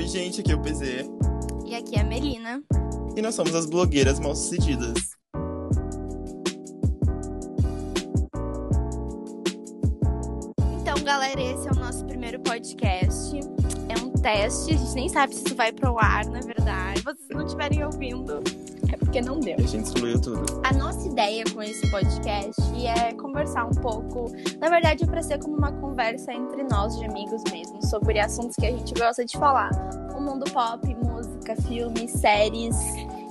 Oi, gente, aqui é o PZ. E aqui é a Melina. E nós somos as blogueiras mal sucedidas. Então, galera, esse é o nosso primeiro podcast. É um teste, a gente nem sabe se isso vai pro ar, na verdade. Se vocês não estiverem ouvindo, é porque não deu. A gente excluiu tudo. A nossa ideia com esse podcast é conversar um pouco. Na verdade, é pra ser como uma conversa entre nós, de amigos mesmo, sobre assuntos que a gente gosta de falar. O mundo pop, música, filmes, séries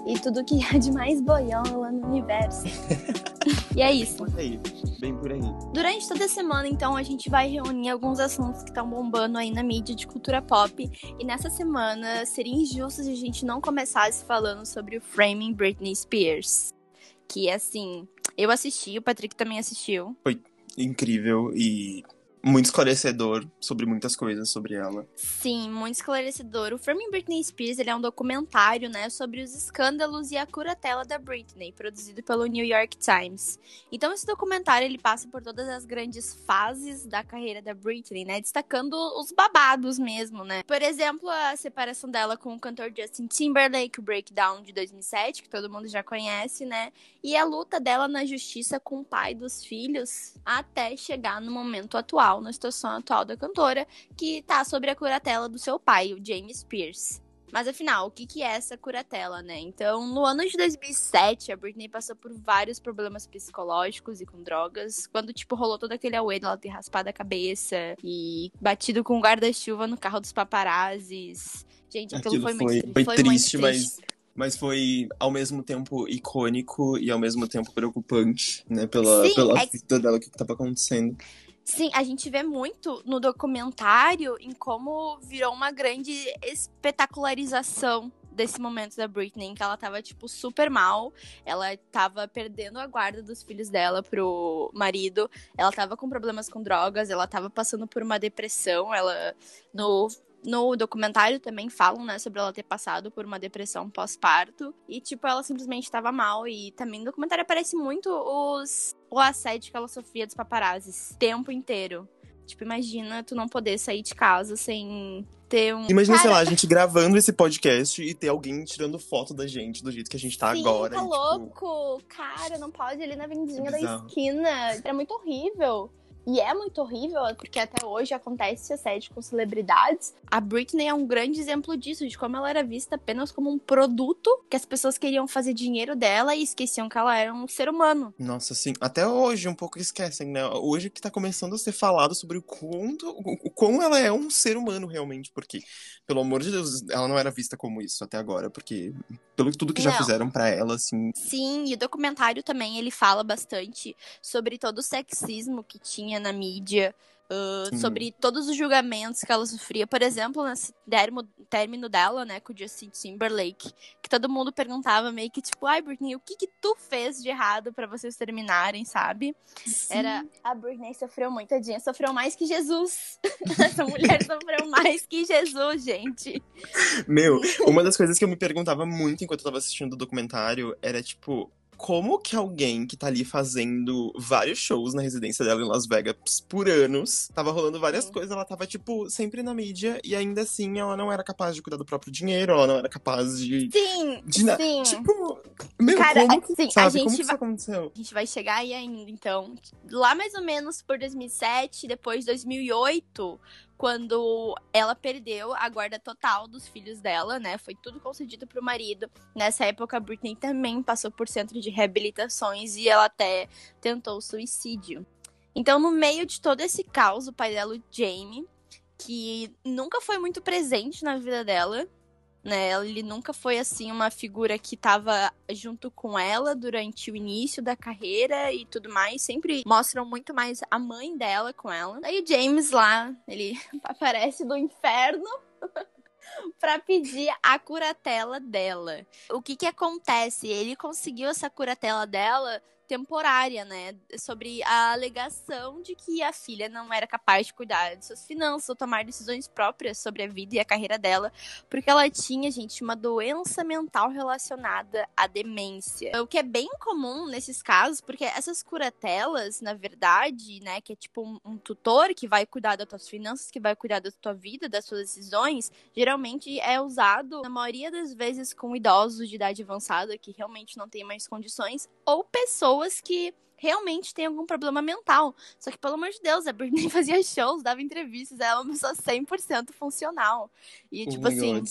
e tudo que há de mais boiola no universo. e é isso. Por aí, bem por aí. Durante toda a semana, então, a gente vai reunir alguns assuntos que estão bombando aí na mídia de cultura pop. E nessa semana, seria injusto se a gente não começasse falando sobre o Framing Britney Spears. Que, assim, eu assisti, o Patrick também assistiu. Incrível e muito esclarecedor sobre muitas coisas sobre ela. Sim, muito esclarecedor. O Framing Britney Spears ele é um documentário, né, sobre os escândalos e a curatela da Britney, produzido pelo New York Times. Então esse documentário ele passa por todas as grandes fases da carreira da Britney, né, destacando os babados mesmo, né. Por exemplo, a separação dela com o cantor Justin Timberlake, o Breakdown de 2007, que todo mundo já conhece, né, e a luta dela na justiça com o pai dos filhos até chegar no momento atual atual, na situação atual da cantora, que tá sobre a curatela do seu pai, o James Pierce. Mas afinal, o que, que é essa curatela, né? Então, no ano de 2007, a Britney passou por vários problemas psicológicos e com drogas. Quando, tipo, rolou todo aquele auê dela ter raspado a cabeça e batido com guarda-chuva no carro dos paparazzis. Gente, aquilo, Aquilo foi, foi, muito, foi foi triste, muito mas mas foi ao mesmo tempo icônico e ao mesmo tempo preocupante, né? Pela, Sim, pela é- vida dela, o que, que tava acontecendo. Sim, a gente vê muito no documentário em como virou uma grande espetacularização desse momento da Britney, em que ela tava, tipo, super mal. Ela tava perdendo a guarda dos filhos dela pro marido. Ela tava com problemas com drogas, ela tava passando por uma depressão. Ela, no no documentário também falam, né, sobre ela ter passado por uma depressão pós-parto. E, tipo, ela simplesmente tava mal. E também no documentário aparece muito os, o assédio que ela sofria dos paparazzis. o Tempo inteiro. Tipo, imagina tu não poder sair de casa sem ter um. Imagina, sei Cara, lá, a gente gravando esse podcast e ter alguém tirando foto da gente do jeito que a gente tá Sim, agora. tá e, tipo, louco. Cara, não pode ir ali na vendinha da Bizarro. esquina. Era muito horrível. E é muito horrível, porque até hoje acontece assédio com celebridades. A Britney é um grande exemplo disso, de como ela era vista apenas como um produto que as pessoas queriam fazer dinheiro dela e esqueciam que ela era um ser humano. Nossa, assim, até hoje um pouco esquecem, né? Hoje que tá começando a ser falado sobre o quanto, o, quão ela é um ser humano realmente, porque, pelo amor de Deus, ela não era vista como isso até agora, porque pelo tudo que já Não. fizeram pra ela, assim, Sim, e o documentário também ele fala bastante sobre todo o sexismo que tinha na mídia, uh, Sim. sobre todos os julgamentos que ela sofria. Por exemplo, nesse termo, término dela, né, com o Justin Timberlake, que todo mundo perguntava meio que tipo, ai Britney, o que que tu fez de errado pra vocês terminarem, sabe? Era a Britney sofreu muito, tadinha, sofreu mais que Jesus. Essa mulher sofreu mais que Jesus, gente. Meu, uma das coisas que eu me perguntava muito enquanto eu tava assistindo o documentário era, tipo, como que alguém que tá ali fazendo vários shows na residência dela em Las Vegas por anos, tava rolando várias Sim. coisas, ela tava, tipo, sempre na mídia e ainda assim ela não era capaz de cuidar do próprio dinheiro, ela não era capaz de. Sim, de na- sim. Tipo, meu, Cara, como que, assim, a sabe, gente como isso vai- aconteceu? A gente vai chegar aí ainda, então. Lá mais ou menos por 2007, depois 2008, quando ela perdeu a guarda total dos filhos dela, né? Foi tudo concedido pro marido. Nessa época, a Britney também passou por centro de reabilitações e ela até tentou suicídio. Então, no meio de todo esse caos, o pai dela, o Jamie, que nunca foi muito presente na vida dela, né? Ele nunca foi assim uma figura que tava junto com ela durante o início da carreira e tudo mais. Sempre mostram muito mais a mãe dela com ela. Aí o James lá, ele aparece do inferno. pra pedir a curatela dela. O que que acontece? Ele conseguiu essa curatela dela temporária, né? Sobre a alegação de que a filha não era capaz de cuidar de suas finanças ou tomar decisões próprias sobre a vida e a carreira dela, porque ela tinha, gente, uma doença mental relacionada à demência. O que é bem comum nesses casos, porque essas curatelas, na verdade, né, que é tipo um, um tutor que vai cuidar das tuas finanças, que vai cuidar da tua vida, das suas decisões, geralmente é usado, na maioria das vezes, com idosos de idade avançada que realmente não têm mais condições, ou pessoas que realmente têm algum problema mental. Só que, pelo amor de Deus, a Britney fazia shows, dava entrevistas, ela é uma pessoa 100% funcional. E, Oh tipo assim, God.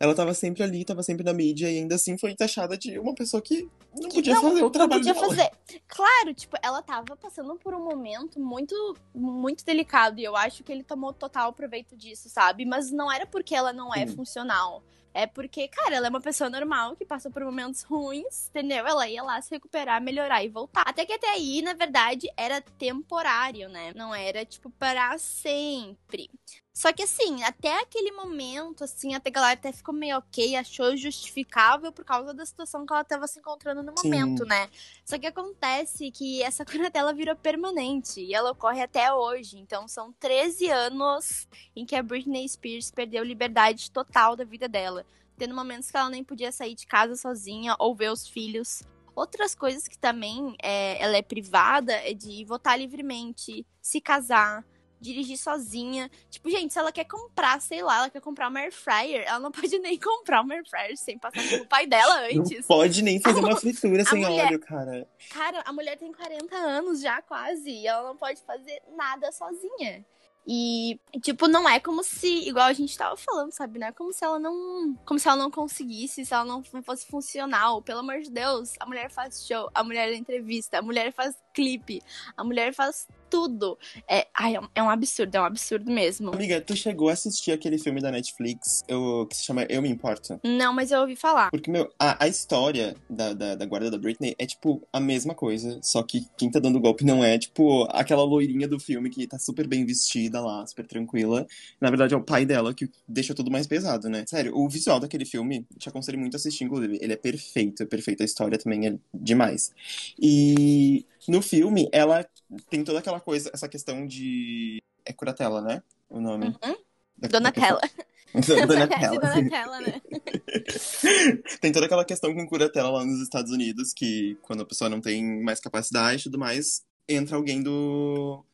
Ela tava sempre ali, tava sempre na mídia, e ainda assim foi taxada de uma pessoa que não que podia não, fazer o não trabalho podia dela. fazer. Claro, tipo, ela tava passando por um momento muito, muito delicado, e eu acho que ele tomou total proveito disso, sabe? Mas não era porque ela não é Sim. funcional. É porque, cara, ela é uma pessoa normal que passa por momentos ruins, entendeu? Ela ia lá se recuperar, melhorar e voltar. Até que até aí, na verdade, era temporário, né? Não era, tipo, para sempre. Só que assim, até aquele momento, assim, até a galera até ficou meio ok, achou justificável por causa da situação que ela tava se encontrando no Sim. momento, né? Só que acontece que essa curatela virou permanente e ela ocorre até hoje. Então são 13 anos em que a Britney Spears perdeu liberdade total da vida dela. Tendo momentos que ela nem podia sair de casa sozinha ou ver os filhos. Outras coisas que também é, ela é privada é de votar livremente, se casar, dirigir sozinha. Tipo, gente, se ela quer comprar, sei lá, ela quer comprar uma air fryer, ela não pode nem comprar uma air fryer sem passar pelo pai dela Não antes. pode nem fazer uma fritura sem mulher- óleo, cara. Cara, a mulher tem 40 anos já, quase. E ela não pode fazer nada sozinha. E, tipo, não é como se, igual a gente tava falando, sabe? Não é como se ela não. Como se ela não conseguisse, se ela não, não fosse funcional. Pelo amor de Deus, a mulher faz show, a mulher entrevista, a mulher faz clipe, a mulher faz tudo. É, ai, é um- é um absurdo, é um absurdo mesmo. Amiga, tu chegou a assistir aquele filme da Netflix eu, que se chama Eu Me Importo? Não, mas eu ouvi falar. Porque, meu, a, a história da, da, da guarda da Britney é, tipo, a mesma coisa. Só que quem tá dando golpe não é, tipo, aquela loirinha do filme que tá super bem vestida lá, super tranquila. Na verdade, é o pai dela que deixa tudo mais pesado, né? Sério, o visual daquele filme, te aconselho muito a assistir, inclusive. Ele é perfeito, é perfeito. A história também é demais. E no filme, ela tem toda aquela coisa, essa questão de. É curatela, né? O nome. Uhum. Da- Donatella. da- Donatella. Parece Donatella, né? Tem toda aquela questão com curatela lá nos Estados Unidos, que quando a pessoa não tem mais capacidade e tudo mais, entra alguém do,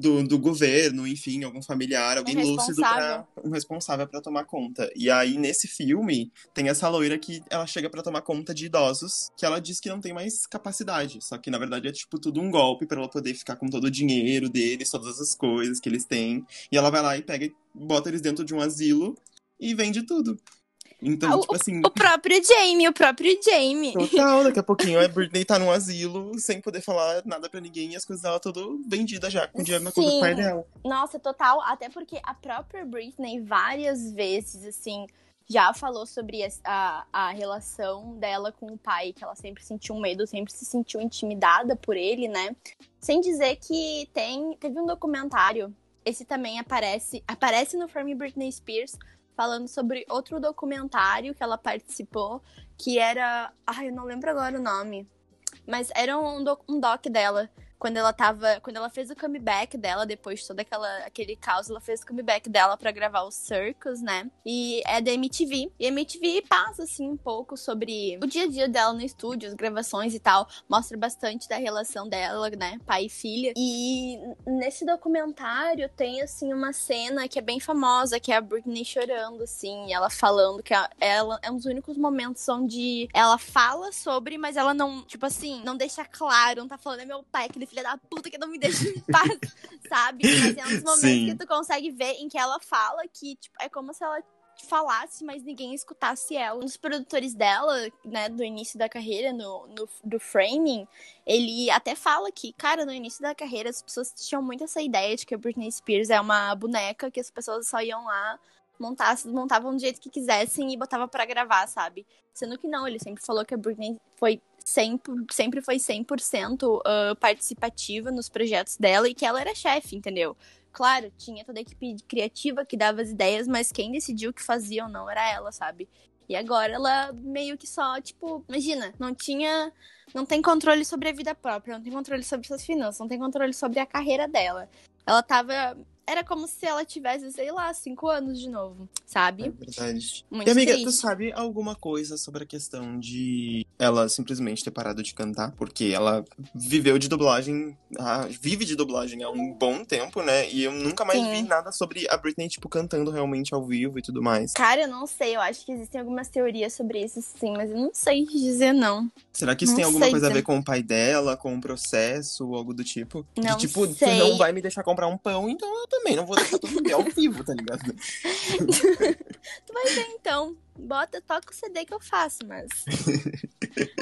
do, do governo, enfim, algum familiar, alguém lúcido pra, um responsável pra tomar conta. E aí, nesse filme, tem essa loira que ela chega pra tomar conta de idosos, que ela diz que não tem mais capacidade. Só que, na verdade, é tipo tudo um golpe pra ela poder ficar com todo o dinheiro deles, todas as coisas que eles têm. E ela vai lá e pega e bota eles dentro de um asilo e vende tudo. Então, Ah, tipo assim. O próprio Jamie, o próprio Jamie. Total, daqui a pouquinho a Britney tá num asilo sem poder falar nada pra ninguém e as coisas dela tudo vendidas já, com dinheiro na conta do pai dela. Nossa, total. Até porque a própria Britney várias vezes, assim, já falou sobre a, a relação dela com o pai, que ela sempre sentiu medo, sempre se sentiu intimidada por ele, né? Sem dizer que tem. Teve um documentário. Esse também aparece. Aparece no From Britney Spears. Falando sobre outro documentário que ela participou, que era. Ai, eu não lembro agora o nome. Mas era um, doc, um doc dela. Quando ela tava. Quando ela fez o comeback dela, depois de todo aquela, aquele caos, ela fez o comeback dela pra gravar o Circus, né? E é da MTV. E a MTV passa, assim, um pouco sobre o dia a dia dela no estúdio, as gravações e tal. Mostra bastante da relação dela, né? Pai e filha. E nesse documentário tem, assim, uma cena que é bem famosa, que é a Britney chorando, assim, ela falando que ela é um dos únicos momentos onde ela fala sobre, mas ela não, tipo assim, não deixa claro, não tá falando, é meu pai, aquele filho da puta que não me deixa em paz, sabe? Mas é um dos momentos Sim. que tu consegue ver em que ela fala que, tipo, é como se ela falasse, mas ninguém escutasse ela. Um dos produtores dela, né, do início da carreira, no, no do framing, ele até fala que, cara, no início da carreira as pessoas tinham muito essa ideia de que a Britney Spears é uma boneca que as pessoas só iam lá montar, montavam do jeito que quisessem e botava pra gravar, sabe? Sendo que não, ele sempre falou que a Britney foi sempre, sempre foi 100% ah, participativa nos projetos dela e que ela era chefe, entendeu? Claro, tinha toda a equipe criativa que dava as ideias, mas quem decidiu o que fazia ou não era ela, sabe? E agora ela meio que só, tipo, imagina, não tinha. Não tem controle sobre a vida própria, não tem controle sobre suas finanças, não tem controle sobre a carreira dela. Ela tava era como se ela tivesse, sei lá, cinco anos de novo, sabe? É verdade. Muito e amiga, triste. tu sabe alguma coisa sobre a questão de ela simplesmente ter parado de cantar? Porque ela viveu de dublagem, ah, vive de dublagem há um bom tempo, né? E eu nunca mais Sim. vi nada sobre a Britney, tipo, cantando realmente ao vivo e tudo mais. Cara, eu não sei, eu acho que existem algumas teorias sobre isso, sim, mas eu não sei dizer não. Será que isso Não tem alguma coisa a dizer. ver com o pai dela, com o processo, algo do tipo? Não de tipo, sei. tu não vai me deixar comprar um pão, então eu também não vou deixar tudo ver ao vivo, tá ligado? Tu vai ver então. Bota, toca o CD que eu faço, mas.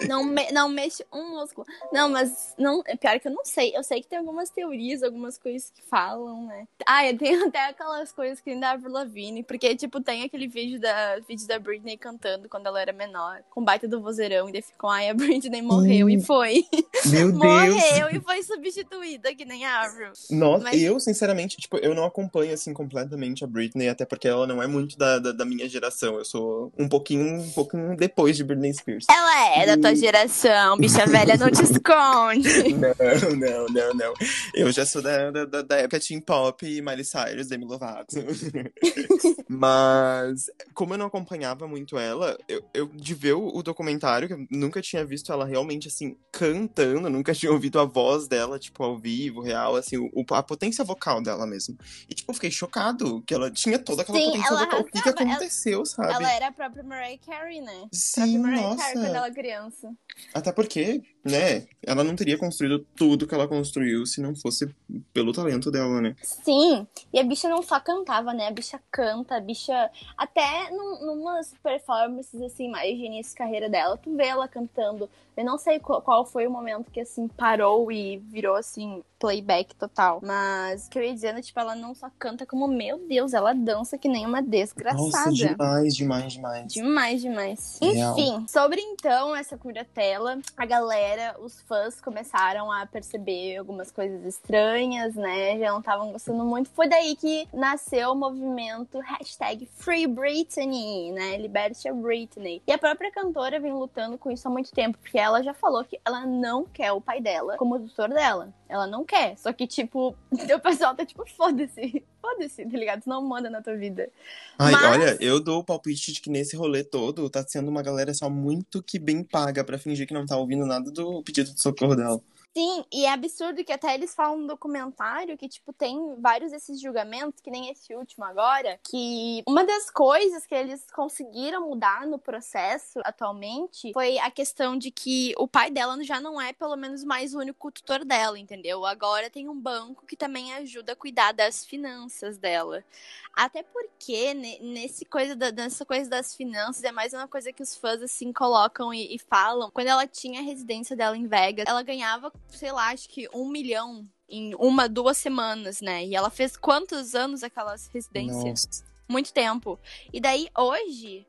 não, me, não mexe um músculo. Não, mas não, é pior que eu não sei. Eu sei que tem algumas teorias, algumas coisas que falam, né? Ah, e tem até aquelas coisas que nem da Avril Lavigne, porque, tipo, tem aquele vídeo da, vídeo da Britney cantando quando ela era menor, com baita do vozeirão, e daí ficam, ai, a Britney morreu, e foi. Meu morreu e foi substituída, que nem a Avril. Nossa, Mas- eu, sinceramente, tipo, eu não acompanho, assim, completamente a Britney, até porque ela não é muito da, da, da minha geração. Eu sou um pouquinho, um pouquinho depois de Britney Spears. Ela é da tua Hum. geração, bicha velha, não te esconde. Não, não, não, não. Eu já sou da, da, da- época Teen Pop e Miley Cyrus, Demi Lovato. Mas, como eu não acompanhava muito ela, eu, eu de ver o, o documentário, que eu nunca tinha visto ela realmente, assim, cantando, nunca tinha ouvido a voz dela, tipo, ao vivo, real, assim, o, a potência vocal dela mesmo. E, tipo, eu fiquei chocado que ela tinha toda aquela Sim, potência vocal. O que, que arrasava, ela- aconteceu, sabe? Ela era a própria Mariah Carey, né? A Sim, própria Mariah nossa. Carey quando ela criança. Até porque, né, ela não teria construído tudo que ela construiu se não fosse pelo talento dela, né? Sim, e a bicha não só cantava, né? A bicha canta, a bicha. Até num, numas performances, assim, mais de início de carreira dela, tu vê ela cantando. Eu não sei qual, qual foi o momento que, assim, parou e virou, assim, playback total. Mas o que eu ia dizendo, tipo, ela não só canta como, meu Deus, ela dança que nem uma Nossa, desgraçada. demais, demais, demais. Demais, demais. Real. Enfim, sobre então essa curatela, a galera, os fãs começaram a perceber algumas coisas estranhas, né? Já não estavam gostando muito. Foi daí que nasceu o movimento hashtag Free Britney, né? Liberte a Britney. E a própria cantora vem lutando com isso há muito tempo, porque ela já falou que ela não quer o pai dela como tutor dela. Ela não quer. Só que, tipo, o pessoal tá tipo, foda-se. Foda-se, tá ligado? Tu não manda na tua vida. Ai, Mas- olha, eu dou o palpite de que nesse rolê todo tá sendo uma galera só muito que bem paga pra fingir que não tá ouvindo nada do pedido de socorro dela. Sim, e é absurdo que até eles falam no documentário que, tipo, tem vários desses julgamentos, que nem esse último agora, que uma das coisas que eles conseguiram mudar no processo atualmente foi a questão de que o pai dela já não é, pelo menos, mais o único tutor dela, entendeu? Agora tem um banco que também ajuda a cuidar das finanças dela. Até porque ne- nesse coisa da, nessa coisa das finanças é mais uma coisa que os fãs assim colocam e, e falam. Quando ela tinha a residência dela em Vegas, ela ganhava, sei lá, acho que um milhão em uma, duas semanas, né? E ela fez quantos anos aquelas residências? Nossa. Muito tempo. E daí, hoje,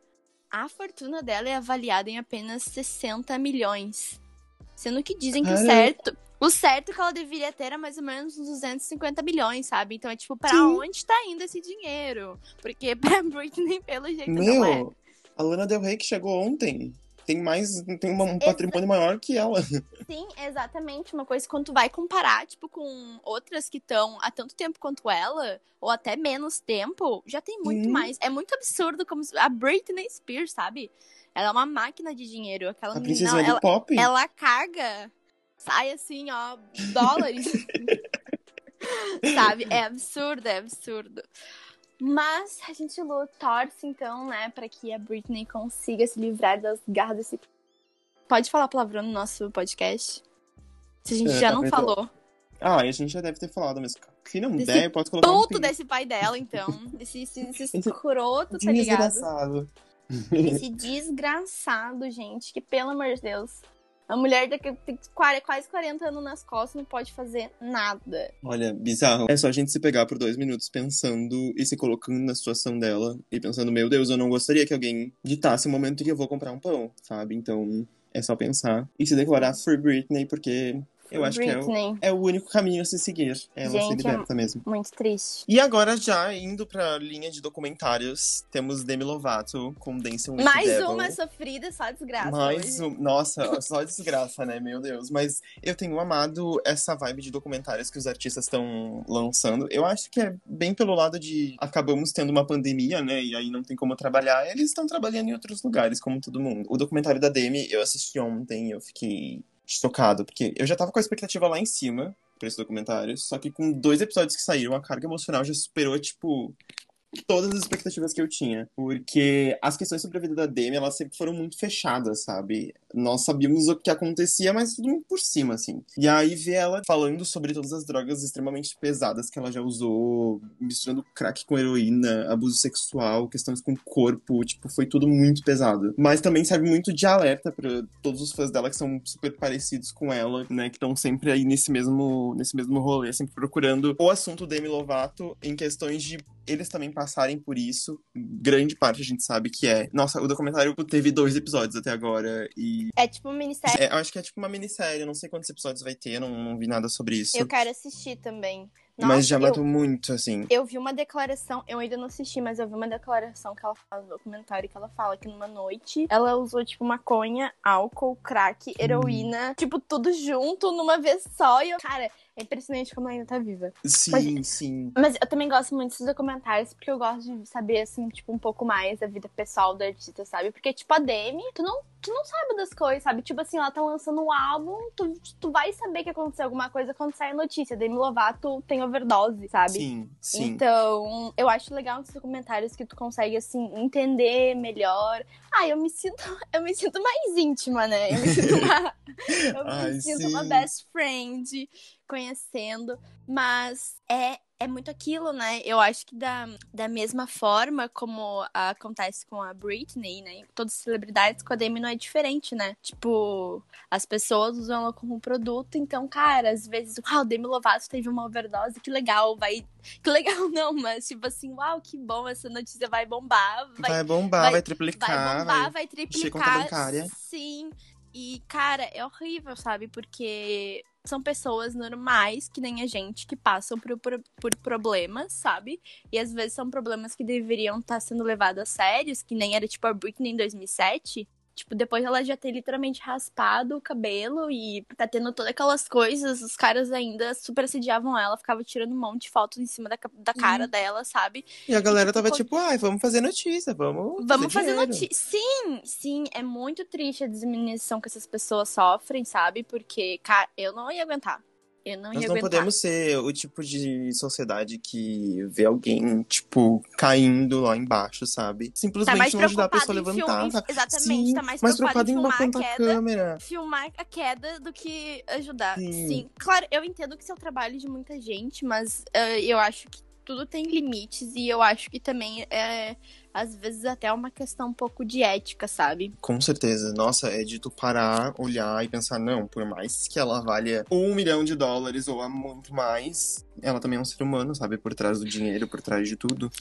a fortuna dela é avaliada em apenas 60 milhões. Sendo que dizem que o Caramba. certo. O certo que ela deveria ter era mais ou menos uns 250 milhões, sabe? Então é tipo, pra Sim. onde tá indo esse dinheiro? Porque pra Britney, pelo jeito, não é. Meu, a Lana Del Rey que chegou ontem tem mais, tem uma- um patrimônio maior que ela. Sim, exatamente. Uma coisa quando tu vai comparar, tipo, com outras que estão há tanto tempo quanto ela, ou até menos tempo, já tem muito Sim. mais. É muito absurdo como a Britney Spears, sabe? Ela é uma máquina de dinheiro. Aquela A menina, ela, pop. ela carga, sai assim, ó, dólares. sabe? É absurdo, é absurdo. Mas a gente lu- torce, então, né, pra que a Britney consiga se livrar das garras desse. Pode falar palavrão no nosso podcast? Se a gente É, já tá não falou. Ah, e a gente já deve ter falado, mas se não Desse der, posso colocar um Tudo pi- desse pai dela, então. Esse, esse, esse Esse escroto, tá ligado? desgraçado. Esse desgraçado, gente, que pelo amor de Deus. A mulher daqui tem quase quase 40 anos nas costas não pode fazer nada. Olha, bizarro. É só a gente se pegar por dois minutos pensando e se colocando na situação dela e pensando, meu Deus, eu não gostaria que alguém ditasse o momento que eu vou comprar um pão, sabe? Então, é só pensar e se declarar Free Britney, porque Eu acho que é o, Britney. é o único caminho a se seguir. Ela se Gente, é- liberta mesmo. Muito triste. E agora, já indo pra linha de documentários, temos Demi Lovato com Dancing with Mais the Devil. uma sofrida, só desgraça. Mais hoje. um. Nossa, só desgraça, né? Meu Deus. Mas eu tenho amado essa vibe de documentários que os artistas estão lançando. Eu acho que é bem pelo lado de acabamos tendo uma pandemia, né? E aí não tem como trabalhar. Eles estão trabalhando em outros lugares, como todo mundo. O documentário da Demi, eu assisti ontem eu fiquei chocado, porque eu já tava com a expectativa lá em cima pra esse documentário. Só que com dois episódios que saíram, a carga emocional já superou, tipo, todas as expectativas que eu tinha. Porque as questões sobre a vida da Demi, elas sempre foram muito fechadas, sabe? Nós sabíamos o que acontecia, mas tudo muito por cima, assim. E aí ver ela falando sobre todas as drogas extremamente pesadas que ela já usou, misturando crack com heroína, abuso sexual, questões com o corpo, tipo, foi tudo muito pesado. Mas também serve muito de alerta pra todos os fãs dela que são super parecidos com ela, né? Que estão sempre aí nesse mesmo, nesse mesmo rolê, sempre procurando o assunto Demi Lovato em questões de eles também passarem por isso. Grande parte a gente sabe que é. Nossa, o documentário teve dois episódios até agora. E É tipo um ministério. é, eu acho que é tipo uma minissérie. Eu não sei quantos episódios vai ter, não, não vi nada sobre isso. Eu quero assistir também. mas já eu- matou muito, assim. Eu vi uma declaração, eu ainda não assisti, mas eu vi uma declaração que ela fala no documentário que ela fala que numa noite ela usou, tipo, maconha, álcool, crack, heroína, tipo, tudo junto numa vez só. E eu, cara, é impressionante como ela ainda tá viva. Sim, sim. Mas eu também gosto muito desses documentários, porque eu gosto de saber, assim, tipo, um pouco mais da vida pessoal do artista, sabe? Porque, tipo, a Demi, tu não, tu não sabe das coisas, sabe? Tipo assim, ela tá lançando um álbum, tu, tu vai saber que aconteceu alguma coisa quando sai a notícia. Demi Lovato tem overdose, sabe? Sim, sim. Então, eu acho legal esses documentários que tu consegue, assim, entender melhor. Ah, eu me sinto, eu me sinto mais íntima, né? Eu me sinto uma, eu me Ai, sinto sim. uma best friend conhecendo. Mas é, é muito aquilo, né? Eu acho que da, da mesma forma como acontece com a Britney, né? Todas as celebridades, com a Demi não é diferente, né? Tipo, as pessoas usam ela como produto, então, cara, às vezes, uau, Demi Lovato teve uma overdose, que legal, vai. Que legal, não, mas tipo assim, uau, que bom, essa notícia vai bombar, vai, Vai bombar, vai, vai- triplicar. vai bombar, vai- vai conta triplicar. bancária. Sim. E, cara, é horrível, sabe? Porque são pessoas normais, que nem a gente, que passam por, por, por problemas, sabe? E às vezes são problemas que deveriam estar sendo levados a sérios, que nem era tipo a Britney em 2007. Tipo, depois ela já ter literalmente raspado o cabelo e tá tendo todas aquelas coisas, os caras ainda super assediavam ela, ficavam tirando um monte de fotos em cima da, da cara dela, sabe? E a galera tava Ficou- tipo, ai, vamos fazer notícia, vamos. Vamos fazer dinheiro." notícia. Sim, sim, é muito triste a diminuição que essas pessoas sofrem, sabe? Porque, cara, eu não ia aguentar. Eu não Nós não aguentar. podemos ser o tipo de sociedade que vê alguém, tipo, caindo lá embaixo, sabe? Tá Simplesmente mais não ajudar a pessoa a levantar. filme, tá? exatamente, Sim, tá mais, mais preocupado preocupado em em filmar a queda, câmera. filmar a queda do que ajudar. Sim. Sim. Claro, eu entendo que isso é o trabalho de muita gente, mas eh, eu acho que tudo tem limites e eu acho que também é às vezes até uma questão um pouco de ética, sabe? Com certeza. Nossa, é de tu parar, olhar e pensar, não, por mais que ela valha um milhão de dólares ou muito mais, ela também é um ser humano, sabe? Por trás do dinheiro, por trás de tudo.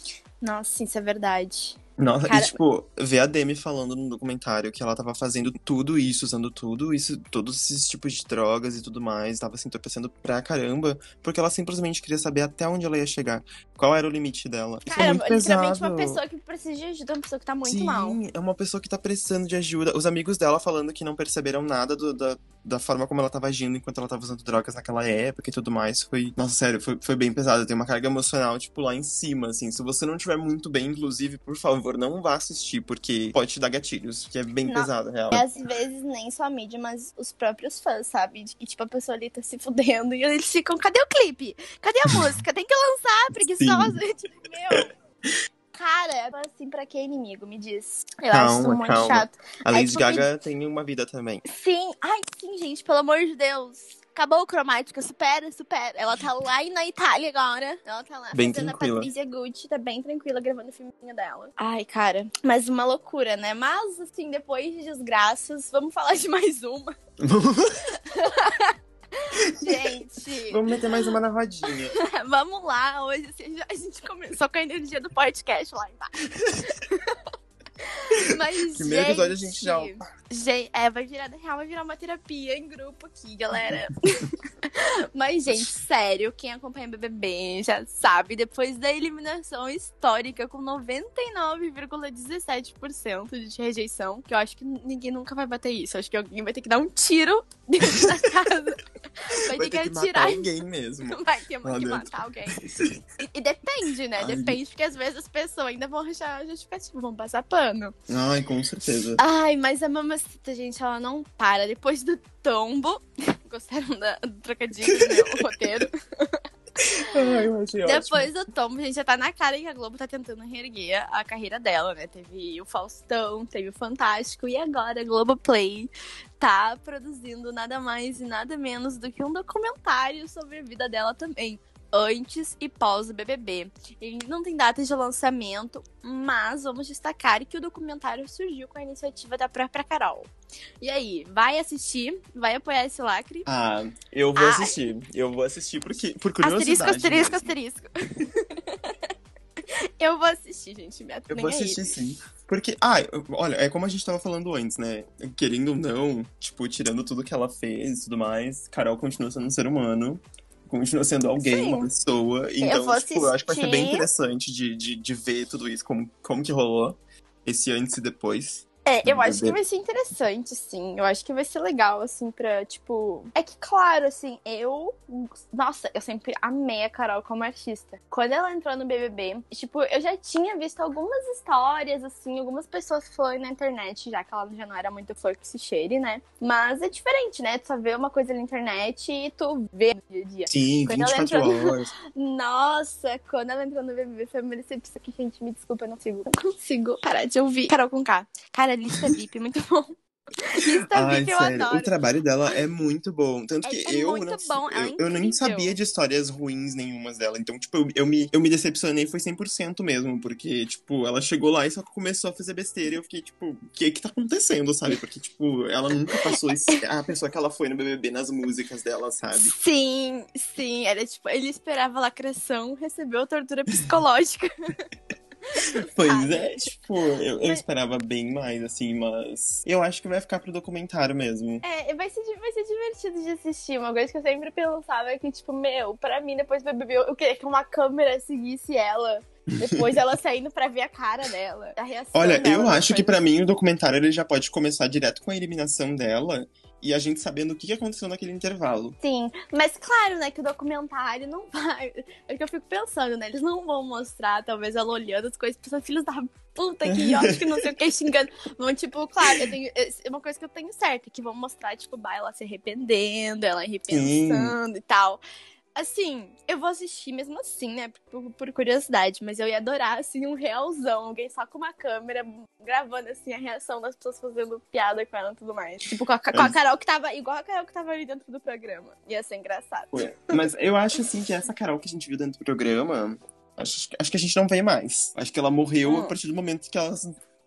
Nossa, isso é verdade. Nossa, Cara- e tipo, ver a Demi falando no documentário que ela tava fazendo tudo isso, usando tudo isso, todos esses tipos de drogas e tudo mais, tava se entorpecendo pra caramba, porque ela simplesmente queria saber até onde ela ia chegar, qual era o limite dela. Isso é Cara, muito literalmente pesado. uma pessoa que precisa de ajuda, uma pessoa que tá muito Sim, mal. é uma pessoa que tá precisando de ajuda. Os amigos dela falando que não perceberam nada do- da, da forma como ela tava agindo enquanto ela tava usando drogas naquela época e tudo mais. Foi, nossa, sério, foi, foi bem pesado. Tem uma carga emocional, tipo, lá em cima, assim. Se você não estiver muito bem, inclusive, por favor, não vá assistir, porque pode te dar gatilhos, que é bem Não. pesado, real. E às vezes nem só a mídia, mas os próprios fãs, sabe? Que, tipo, a pessoa ali tá se fudendo e eles ficam, cadê o clipe? Cadê a música? Tem que lançar, preguiçosa. tipo, meu. Cara, assim, pra que inimigo? Me diz. Eu acho isso Calma, muito calma. chato. A Lady tipo, Gaga tem uma vida também. Sim, ai, sim, gente, pelo amor de Deus. Acabou o cromática, supera, supera. Ela tá lá na Itália agora. Ela tá lá Bem fazendo tranquila. a Patrícia Gucci, tá bem tranquila gravando o filminho dela. Ai, cara, mas uma loucura, né? Mas, assim, depois de desgraças, vamos falar de mais uma. Gente, Vamos meter mais uma na rodinha. vamos lá. Hoje assim, a gente começou com a energia do podcast lá embaixo. Mas, Primeiro gente, episódio a gente já. Gente, é, vai virar, na real, vai virar uma terapia em grupo aqui, galera. Mas, gente, sério, quem acompanha o BBB já sabe, depois da eliminação histórica com 99,17% de rejeição, que eu acho que ninguém nunca vai bater isso. Eu acho que alguém vai ter que dar um tiro dentro da casa. Vai, Vai ter, ter que matar alguém mesmo. Vai ter que dentro. matar alguém. E, e depende, né? Ai. Depende, porque às vezes as pessoas ainda vão achar justificativo, vão passar pano. Ai, com certeza. Ai, mas a mamacita, gente, ela não para. Depois do tombo. Gostaram da, do trocadilho do meu roteiro? Ai, achei ótimo. Depois do tombo, a gente já tá na cara que a Globo tá tentando reerguer a carreira dela, né? Teve o Faustão, teve o Fantástico e agora a Globoplay tá produzindo nada mais e nada menos do que um documentário sobre a vida dela também. Antes e pós o BBB. Ele não tem data de lançamento, mas vamos destacar que o documentário surgiu com a iniciativa da própria Carol. E aí, vai assistir? Vai apoiar esse lacre? Ah, eu vou Ai. assistir. Eu vou assistir porque, por curiosidade. Asterisco, asterisco, mesmo. asterisco. eu vou assistir, gente. Me Eu vou aí. assistir sim. Porque, ah, olha, é como a gente tava falando antes, né? Querendo ou não, tipo, tirando tudo que ela fez e tudo mais, Carol continua sendo um ser humano. Continua sendo alguém, Sim. uma pessoa. Então, vou tipo, eu acho que vai ser bem interessante de, de, de ver tudo isso, como, como que rolou. Esse antes e depois. É, eu do acho que vai ser interessante, sim. Eu acho que vai ser legal, assim, pra, tipo. É que, claro, assim, eu. Nossa, eu sempre amei a Carol como artista. Quando ela entrou no BBB, tipo, eu já tinha visto algumas histórias, assim, algumas pessoas falando na internet, já que ela já não era muito flor que se cheire, né? Mas é diferente, né? Tu só vê uma coisa na internet e tu vê no dia a dia. Sim, Quando ela 24 entrou- horas. Nossa, quando ela entrou no BBB foi uma decepção que, gente, me desculpa, eu não consigo, não consigo parar de ouvir. Carol com K. Cara, lista VIP, muito bom. Lista Ai, VIP eu sério, adoro. o trabalho dela é muito bom. Tanto É- que é eu, muito não, bom, é eu, eu nem sabia de histórias ruins nenhumas dela. Então, tipo, eu, eu, me, eu me decepcionei foi 100% mesmo. Porque, tipo, ela chegou lá e só começou a fazer besteira. E eu fiquei, tipo, o que que tá acontecendo, sabe? Porque, tipo, ela nunca passou esse, a pessoa que ela foi no BBB nas músicas dela, sabe? Sim, sim, era tipo, ele esperava lacração, recebeu tortura psicológica. Pois é, tipo, eu, eu Mas- esperava bem mais, assim, mas eu acho que vai ficar pro documentário mesmo. É, vai ser, vai ser divertido de assistir. Uma coisa que eu sempre pensava é que, tipo, meu, pra mim, depois do BBB, eu queria que uma câmera seguisse ela. Depois ela saindo pra ver a cara dela, a reação Olha, dela eu acho que pra mim o documentário ele já pode começar direto com a eliminação dela e a gente sabendo o que aconteceu naquele intervalo. Sim, mas claro, né, que o documentário não vai. É que eu fico pensando, né? Eles não vão mostrar, talvez, ela olhando as coisas, pensando, filhos da puta que eu acho que não sei o que, xingando. Vão, tipo, claro, eu tenho. É uma coisa que eu tenho certa, que vão mostrar, tipo, bah, ela se arrependendo, ela repensando e tal. Assim, eu vou assistir mesmo assim, né? Por, por curiosidade, mas eu ia adorar, assim, um realzão, alguém só com uma câmera gravando, assim, a reação das pessoas fazendo piada com ela e tudo mais. Tipo, com a, com a Carol que tava, igual a Carol que tava ali dentro do programa. Ia ser engraçado. Mas eu acho assim que essa Carol que a gente viu dentro do programa, acho, acho que a gente não vê mais. Acho que ela morreu Hum. a partir do momento que ela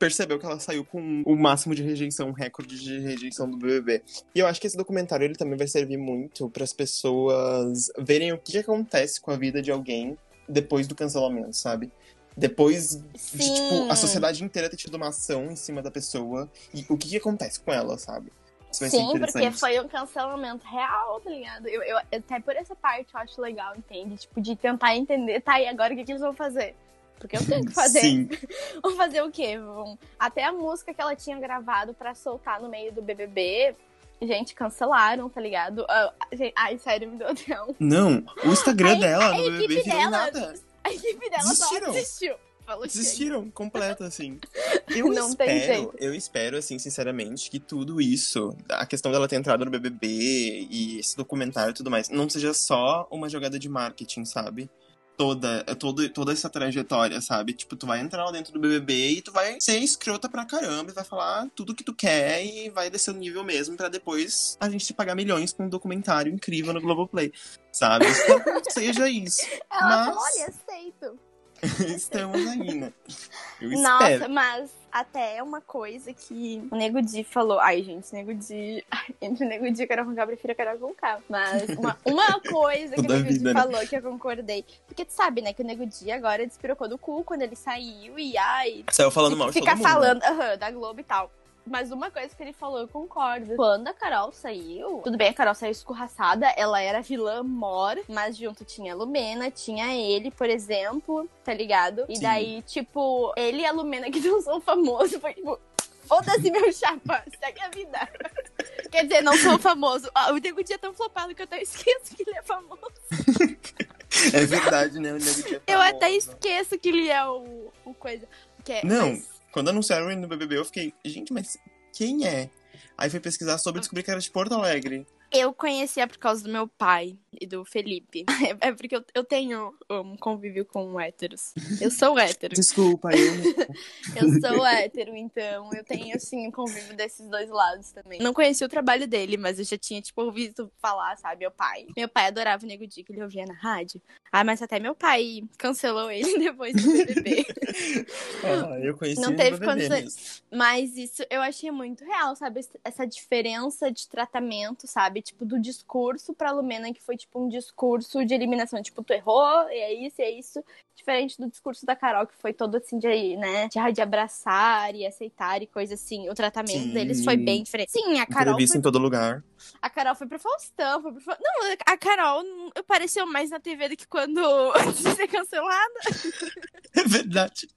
percebeu que ela saiu com o máximo de rejeição, um recorde de rejeição do BBB. E eu acho que esse documentário ele também vai servir muito para as pessoas verem o que acontece com a vida de alguém depois do cancelamento, sabe? Depois de, tipo, a sociedade inteira ter tido uma ação em cima da pessoa e o que, que acontece com ela, sabe? Sim, porque foi um cancelamento real, tá ligado? Eu, eu- até por essa parte eu acho legal, entende? Tipo, de tentar entender, tá, e agora o que, que eles vão fazer? Porque eu tenho que fazer. Sim. Vão fazer o quê? Vão... Até a música que ela tinha gravado pra soltar no meio do BBB, gente, cancelaram, tá ligado? Ah, ai, sério, me deu até um... Não, o Instagram A- dela a BBB equipe dela- nada. A equipe dela Desistiram. só desistiu. Falou, chega. Desistiram, completo, assim. Eu Não tem espero, jeito. eu espero, assim, sinceramente, que tudo isso, a questão dela ter entrado no BBB e esse documentário e tudo mais, não seja só uma jogada de marketing, sabe? Toda, toda, toda essa trajetória, sabe? Tipo, tu vai entrar lá dentro do BBB e tu vai ser escrota pra caramba e vai falar tudo que tu quer e vai descer o nível mesmo pra depois a gente te pagar milhões com um documentário incrível no Globoplay, sabe? Seja isso. Ela Mas- falou, olha, aceito. Estamos aí, né? Eu Nossa, espero. mas até uma coisa que o Nego Di falou. Ai, gente, Nego Di. Entre o Nego Di e Carol Conká, eu prefiro a Carol Conká. Mas uma, uma coisa que o Nego Di né? falou que eu concordei. Porque tu sabe, né, que o Nego Di agora despirocou do cu quando ele saiu e ai. Saiu falando mal de Ficar todo mundo, falando né? aham, da Globo e tal. Mas uma coisa que ele falou, eu concordo. Quando a Carol saiu, tudo bem, a Carol saiu escorraçada, ela era vilã mor, mas junto tinha a Lumena, tinha ele, por exemplo, tá ligado? E Sim. daí, tipo, ele e a Lumena que não são famosos, foi tipo, foda-se meu chapa, segue a vida. Quer dizer, não sou famoso. Ah, o Nego Dia é tão flopado que eu até esqueço que ele é famoso. É verdade, né? O Nego Di é Eu famoso. até esqueço que ele é o, o coisa. Que é, Não. mas- Quando anunciaram ele no BBB, eu fiquei, gente, mas quem é? Aí fui pesquisar sobre e descobri que era de Porto Alegre. Eu conhecia por causa do meu pai e do Felipe. É, porque eu, eu tenho um convívio com héteros. Eu sou hétero. Desculpa, eu. Eu sou hétero, então eu tenho, assim, um convívio desses dois lados também. Não conheci o trabalho dele, mas eu já tinha, tipo, ouvido falar, sabe? Meu pai. Meu pai adorava o Nego Di, que ele ouvia na rádio. Ah, mas até meu pai cancelou ele depois do BBB. Ah, eu conheci Não teve condições. Mas isso eu achei muito real, sabe? Essa diferença de tratamento, sabe? Tipo, do discurso pra Lumena, que foi tipo um discurso de eliminação. Tipo, tu errou, e é isso, e é isso. Diferente do discurso da Carol, que foi todo assim de, né? De, de abraçar e aceitar e coisa assim. O tratamento Sim. deles foi bem diferente. Sim, a Carol. Entrevista Foi, em todo lugar. a Carol foi pro Faustão, foi pro Não, a Carol apareceu mais na TV do que quando de ser cancelada. É verdade.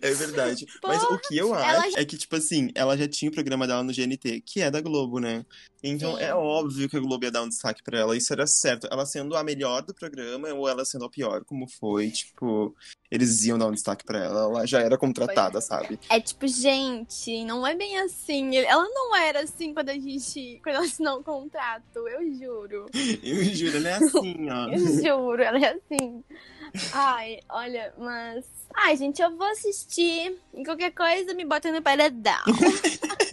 É verdade. Mas o que eu acho é que, tipo assim, ela já tinha o programa dela no GNT, que é da Globo, né? Então Sim. é óbvio que a Globo ia dar um destaque pra ela. Isso era certo. Ela sendo a melhor do programa ou ela sendo a pior, como foi, tipo, eles iam dar um destaque pra ela. Ela já era contratada, sabe? É tipo, gente, não é bem assim. Ela não era assim quando a gente. Quando ela assinou o contrato, eu juro. Eu juro, ela é assim, ó. Eu juro, ela é assim. Ai, olha, mas. Ai, gente, eu vou assistir. E qualquer coisa me bota no paredão.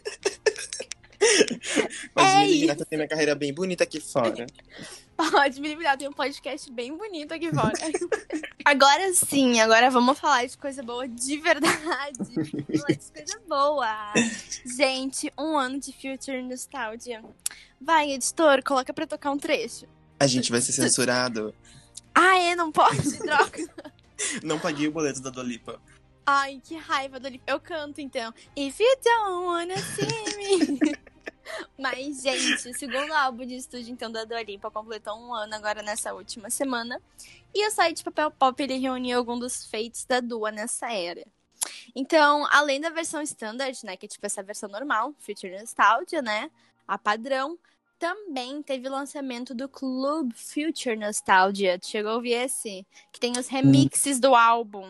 Mas É menina, Renata tem minha carreira bem bonita aqui fora. Pode me liberar, tem um podcast bem bonito aqui fora. Agora sim, agora vamos falar de coisa boa de verdade. Vamos falar de coisa boa. Gente, um ano de Future Nostalgia. Vai, editor, coloca pra tocar um trecho. A gente vai ser censurado. Ah, é? Não pode? Droga. Não paguei o boleto da Dolipa. Ai, que raiva do Eu canto então. If you don't wanna see me. Mas, gente, o segundo álbum de estúdio, então, da Dua Lipa completou um ano agora nessa última semana. E o site Papel Pop, ele reuniu alguns dos feitos da Dua nessa era. Então, além da versão standard, né, que é tipo essa versão normal, Future Nostalgia, né, a padrão, também teve o lançamento do Club Future Nostalgia. Tu Chegou a ouvir esse? Que tem os remixes do álbum.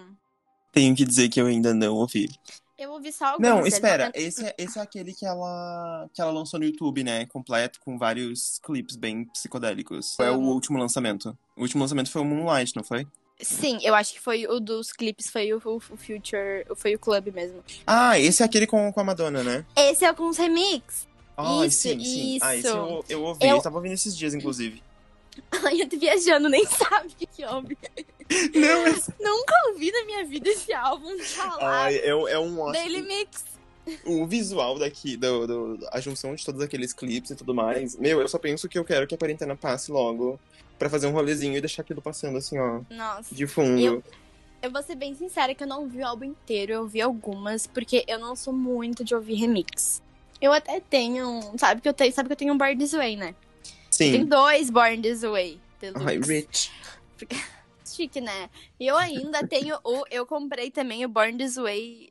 Tenho que dizer que eu ainda não ouvi. Eu ouvi só alguns. Não, espera. Esse é, esse é aquele que ela, que ela lançou no YouTube, né? Completo, com vários clipes bem psicodélicos. É o Uhum. último lançamento. O último lançamento foi o Moonlight, não foi? Sim, eu acho que foi o dos clipes, foi o, o, Future, foi o Club mesmo. Ah, esse é aquele com, com a Madonna, né? Esse é com os remix. Ah, Isso, sim, sim. Ah, esse isso. eu, eu ouvi. Eu- Eu tava ouvindo esses dias, inclusive. Ai, eu tô viajando, nem sabe o que que ouve. Não, esse... Nunca ouvi na minha vida esse álbum falar. Ai, é, é um ótimo. Daily Mix. O visual daqui, do, do- a junção de todos aqueles clipes e tudo mais. Meu, eu só penso que eu quero que a quarentena passe logo. Pra fazer um rolezinho e deixar aquilo passando assim, ó. Nossa. De fundo. Eu- Eu vou ser bem sincera que eu não vi o álbum inteiro, eu vi algumas, porque eu não sou muito de ouvir remix. Eu até tenho, sabe que eu tenho, sabe que eu tenho um This Way, né? Tem Sim. dois Born This Way. Deluxe. Ai, Rich. Chique, né? E eu ainda tenho o. Eu comprei também o Born This Way,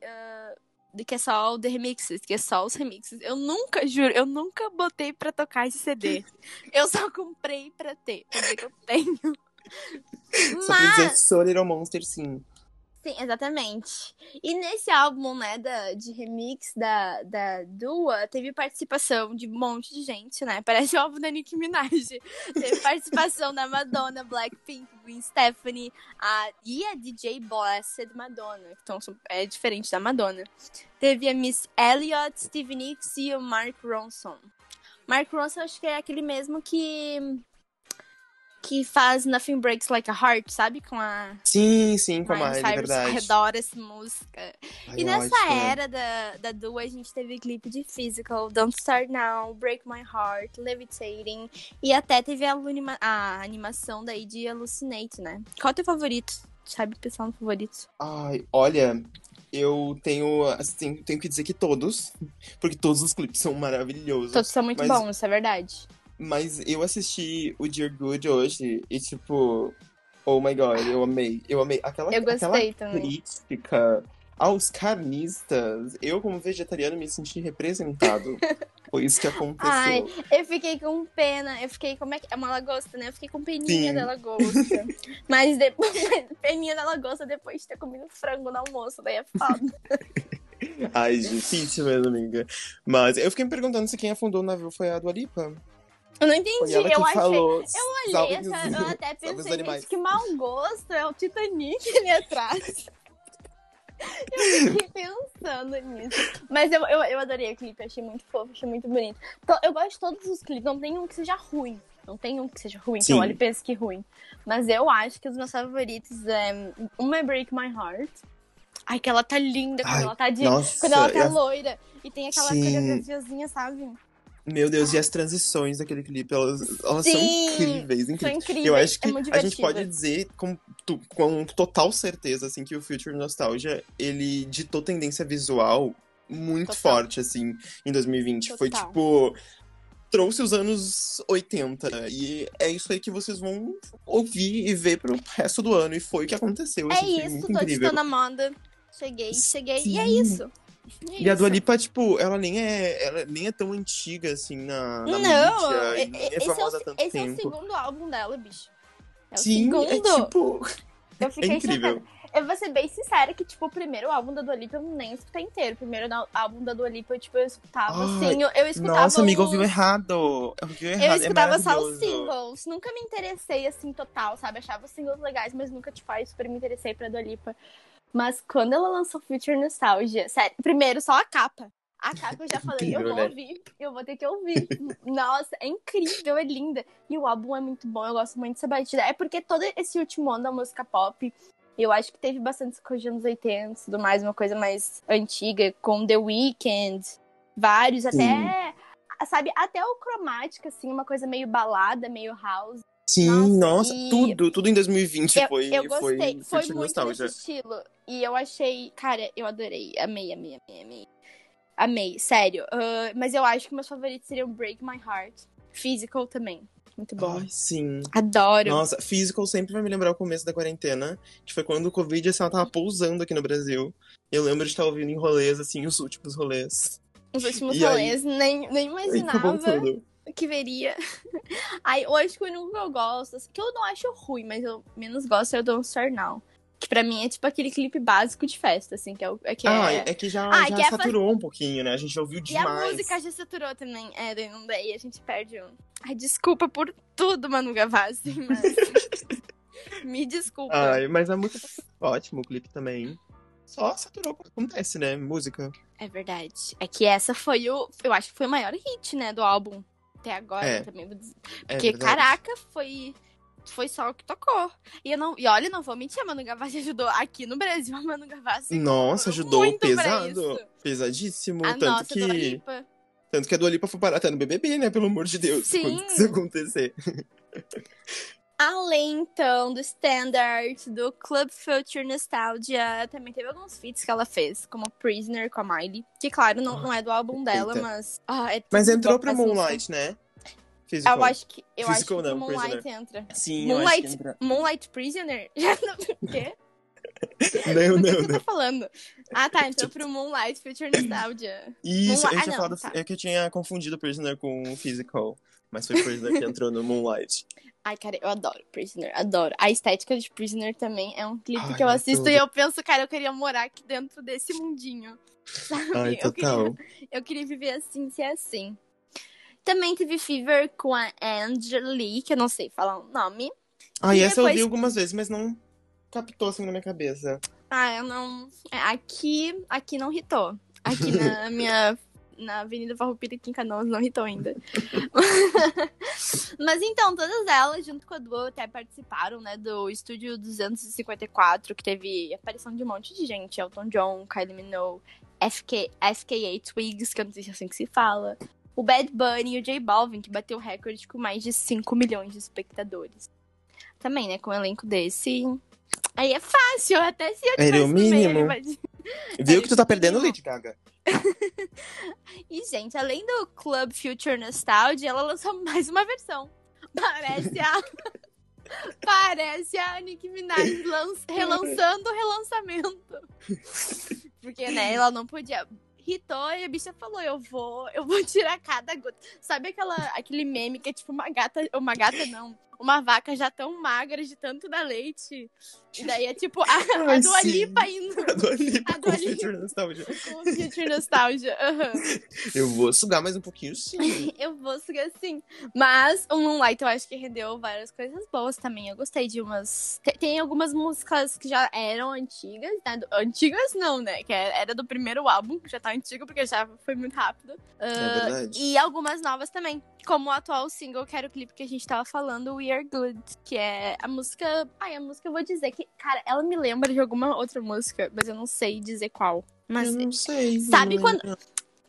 de que é só o The Remixes, que é só os remixes. Eu nunca, juro, eu nunca botei pra tocar esse CD. Eu só comprei pra ter, pra que eu tenho. Só pra dizer, Mas, sou Little Monster, sim. Sim, exatamente. E nesse álbum, né, da, de remix da, da Dua, teve participação de um monte de gente, né? Parece o álbum da Nicki Minaj. Teve participação da Madonna, Blackpink, Gwen Stefani a, e a DJ Blessed Madonna. Então é diferente da Madonna. Teve a Miss Elliott, Stevie Nicks e o Mark Ronson. Mark Ronson acho que é aquele mesmo que que faz Nothing Breaks Like a Heart, sabe? Com a. Sim, sim, com a Miley Miley, Cyrus. verdade. Adoro essa música. Ai, E nessa ótimo. era da, da Dua, a gente teve clipe de Physical, Don't Start Now, Break My Heart, Levitating. E até teve a, anima- a animação daí de Hallucinate, né? Qual é o teu favorito? Sabe pensar no favorito? Ai, olha, eu tenho, assim, tenho que dizer que todos, porque todos os clipes são maravilhosos. Todos são muito Mas- bons, isso é verdade. Mas eu assisti o Dear Good hoje e, tipo, oh my god, eu amei. Eu amei. Aquela, Eu aquela crítica aos carnistas, eu, como vegetariano, me senti representado. Foi isso que aconteceu. Ai, eu fiquei com pena, eu fiquei, como é que é uma lagosta, né? Eu fiquei com peninha Sim. da lagosta. Mas depois, peninha da lagosta depois de ter comido frango no almoço, daí é foda. Ai, difícil mesmo, amiga. Mas eu fiquei me perguntando se quem afundou o navio foi a Dua Lipa. Eu não entendi, que eu achei, falou. Eu "Salve olhei, os- essa, eu até pensei, animais." gente, que mau gosto, é o Titanic ali atrás. Eu fiquei pensando nisso. Mas eu, eu, eu adorei o clipe, achei muito fofo, achei muito bonito. Então, eu gosto de todos os clipes, não tem um que seja ruim. Não tem um que seja ruim, que Sim. eu olho e penso que ruim. Mas eu acho que os meus favoritos é uma é Break My Heart. Ai, que ela tá linda quando Ai, ela tá de. Nossa, Quando ela tá a- loira. E tem aquela coreografiazinha, sabe? Meu Deus, e as transições daquele clipe, elas, elas são Sim, incríveis, São incríveis. incríveis. Eu acho que é a gente pode dizer com, com total certeza, assim, que o Future Nostalgia, ele ditou tendência visual muito Total. forte, assim, em 2020. Foi, Total. tipo, trouxe os anos 80, e é isso aí que vocês vão ouvir e ver pro resto do ano, e foi o que aconteceu, É assim, foi isso, tô incrível. ditando a moda. Cheguei, cheguei. E é Sim. Isso. É E a. Dua Lipa, tipo, ela nem é, ela nem é tão antiga, assim, na, na Não, mídia, nem e- é esse, é famosa há o, esse é o tempo. segundo álbum dela, bicho. É Sim, segundo. é tipo, Eu é fiquei incrível. chocada. Eu vou ser bem sincera que, tipo, o primeiro álbum da Dua Lipa eu nem escutei inteiro. O primeiro álbum da Dua Lipa, tipo, eu escutava Ai, assim, eu, eu escutava Nossa, amiga, ouviu errado. Ouviu errado. Eu é escutava só os singles. Nunca me interessei, assim, total, sabe? Achava os singles legais, mas nunca, tipo, ai, super me interessei pra Dua Lipa. Mas quando ela lançou Future Nostalgia, sério, primeiro, só a capa. A capa eu já falei, eu vou né? ouvir, eu vou ter que ouvir. Nossa, é incrível, é linda. E o álbum é muito bom, eu gosto muito dessa batida. É porque todo esse último ano da música pop, eu acho que teve bastante coisa dos anos 80 e tudo mais, uma coisa mais antiga, com The Weeknd, vários, até, sabe, até o cromática, assim, uma coisa meio balada, meio house. Sim, Nossa, nossa, e- tudo, tudo em 2020 Eu, foi, eu gostei, foi, foi, muito Nostalgia. estilo. E eu achei, cara, eu adorei, amei, amei, amei, amei. Amei, sério. Ah, mas eu acho que meus favoritos seriam Break My Heart, Physical também. Muito bom. Ai, sim. Adoro. Nossa, Physical sempre vai me lembrar o começo da quarentena, que foi quando o Covid, assim, ela tava pousando aqui no Brasil. Eu lembro de estar ouvindo em rolês, assim, os últimos rolês. Os últimos E aí? rolês, nem, nem Aí acabou imaginava tudo. Que veria. Aí, hoje que o único que eu gosto, assim, que eu não acho ruim, mas eu menos gosto é o Don't Start Now. Que pra mim é tipo aquele clipe básico de festa, assim, que é o é que Ah, é... é que já, Ah, já que é fa- saturou um pouquinho, né? A gente já ouviu E demais. a música já saturou também. É, daí não daí a gente perde um. Ai, desculpa por tudo, Manu Gavassi, mas. Me desculpa. Ai, mas a música tá ótimo, o clipe também. Só saturou, acontece, né? Música. É verdade. É que essa foi o. Eu acho que foi o maior hit, né, do álbum. Até agora É. também vou dizer. É Porque, verdade. caraca, foi. Foi só o que tocou. E, eu não, e olha, não vou mentir, a Manu Gavassi ajudou. Aqui no Brasil, a Manu Gavassi. Nossa, ajudou pesado. Pesadíssimo. A tanto nossa, que. Tanto que a Dua Lipa foi parar até no BBB, né? Pelo amor de Deus. Sim. Quando isso acontecer. Além, então, do Standard, do Club Future Nostalgia, também teve alguns feats que ela fez, como Prisoner com a Miley. Que, claro, não, não é do álbum dela, Eita. mas. Ah, é Mas entrou essa música. Moonlight, né? Physical. Eu acho que. Eu acho que Physical não, Moonlight entra. Sim, Moonlight, entra. Moonlight Prisoner? Já não. O quê? Não, O que não, você não. tá falando? Ah, tá. Entrou pro Moonlight Future Nostalgia. Isso, Moonlight- eu ah, tinha não, falado. tá. É que eu tinha confundido Prisoner com Physical. Mas foi Prisoner que entrou no Moonlight. Ai, cara, eu adoro Prisoner, adoro. A estética de Prisoner também é um clipe Ai, que eu é assisto tudo. e eu penso, cara, eu queria morar aqui dentro desse mundinho. Sabe? Ai, eu, queria, total. eu queria viver assim, ser assim. Também teve Fever com a Angeli, que eu não sei falar o nome. Ah, e essa eu depois- vi algumas vezes, mas não captou assim na minha cabeça. Ah, eu não. é, Aqui, aqui não hitou. Aqui na minha. Na Avenida Farroupilha, aqui em Canoas, não hitou ainda. Mas então, todas elas, junto com a Duo, até participaram, né, do Estúdio 254, que teve aparição de um monte de gente. Elton John, Kylie Minogue, FK, FKA Twigs, que eu não sei se é assim que se fala. O Bad Bunny e o J Balvin, que bateu o recorde com mais de 5 milhões de espectadores. Também, né, com um elenco desse... Aí é fácil, até se eu Era tivesse o no meio, mínimo. mas- Viu que tu tá perdendo, mínimo. Lady Gaga? E, gente, além do Club Future Nostalgia, ela lançou mais uma versão. Parece a. Parece a Nicki Minaj lan- relançando o relançamento. Porque, né, ela não podia. Hitou e a bicha falou: Eu vou, eu vou tirar cada gota. Sabe aquela, aquele meme que é tipo uma gata. Uma gata não. Uma vaca já tão magra de tanto dar leite. E daí é tipo a, a Dua sim. Lipa indo A Dua Lipa A com Dua Lipa. Future Nostalgia. com o Future Nostalgia. Aham. Eu vou sugar mais um pouquinho, sim. Eu vou seguir assim. Mas o Moonlight eu acho que rendeu várias coisas boas também. Eu gostei de umas. Te- Tem algumas músicas que já eram antigas, né? Antigas não, né? Que é- era do primeiro álbum, que já tá antigo, porque já foi muito rápido. É Ah, verdade. e algumas novas também. Como o atual single, que era o clipe que a gente tava falando, We Are Good. Que é a música. Ai, a música eu vou dizer que, cara, ela me lembra de alguma outra música, mas eu não sei dizer qual. Mas eu não sei. sabe não quando-.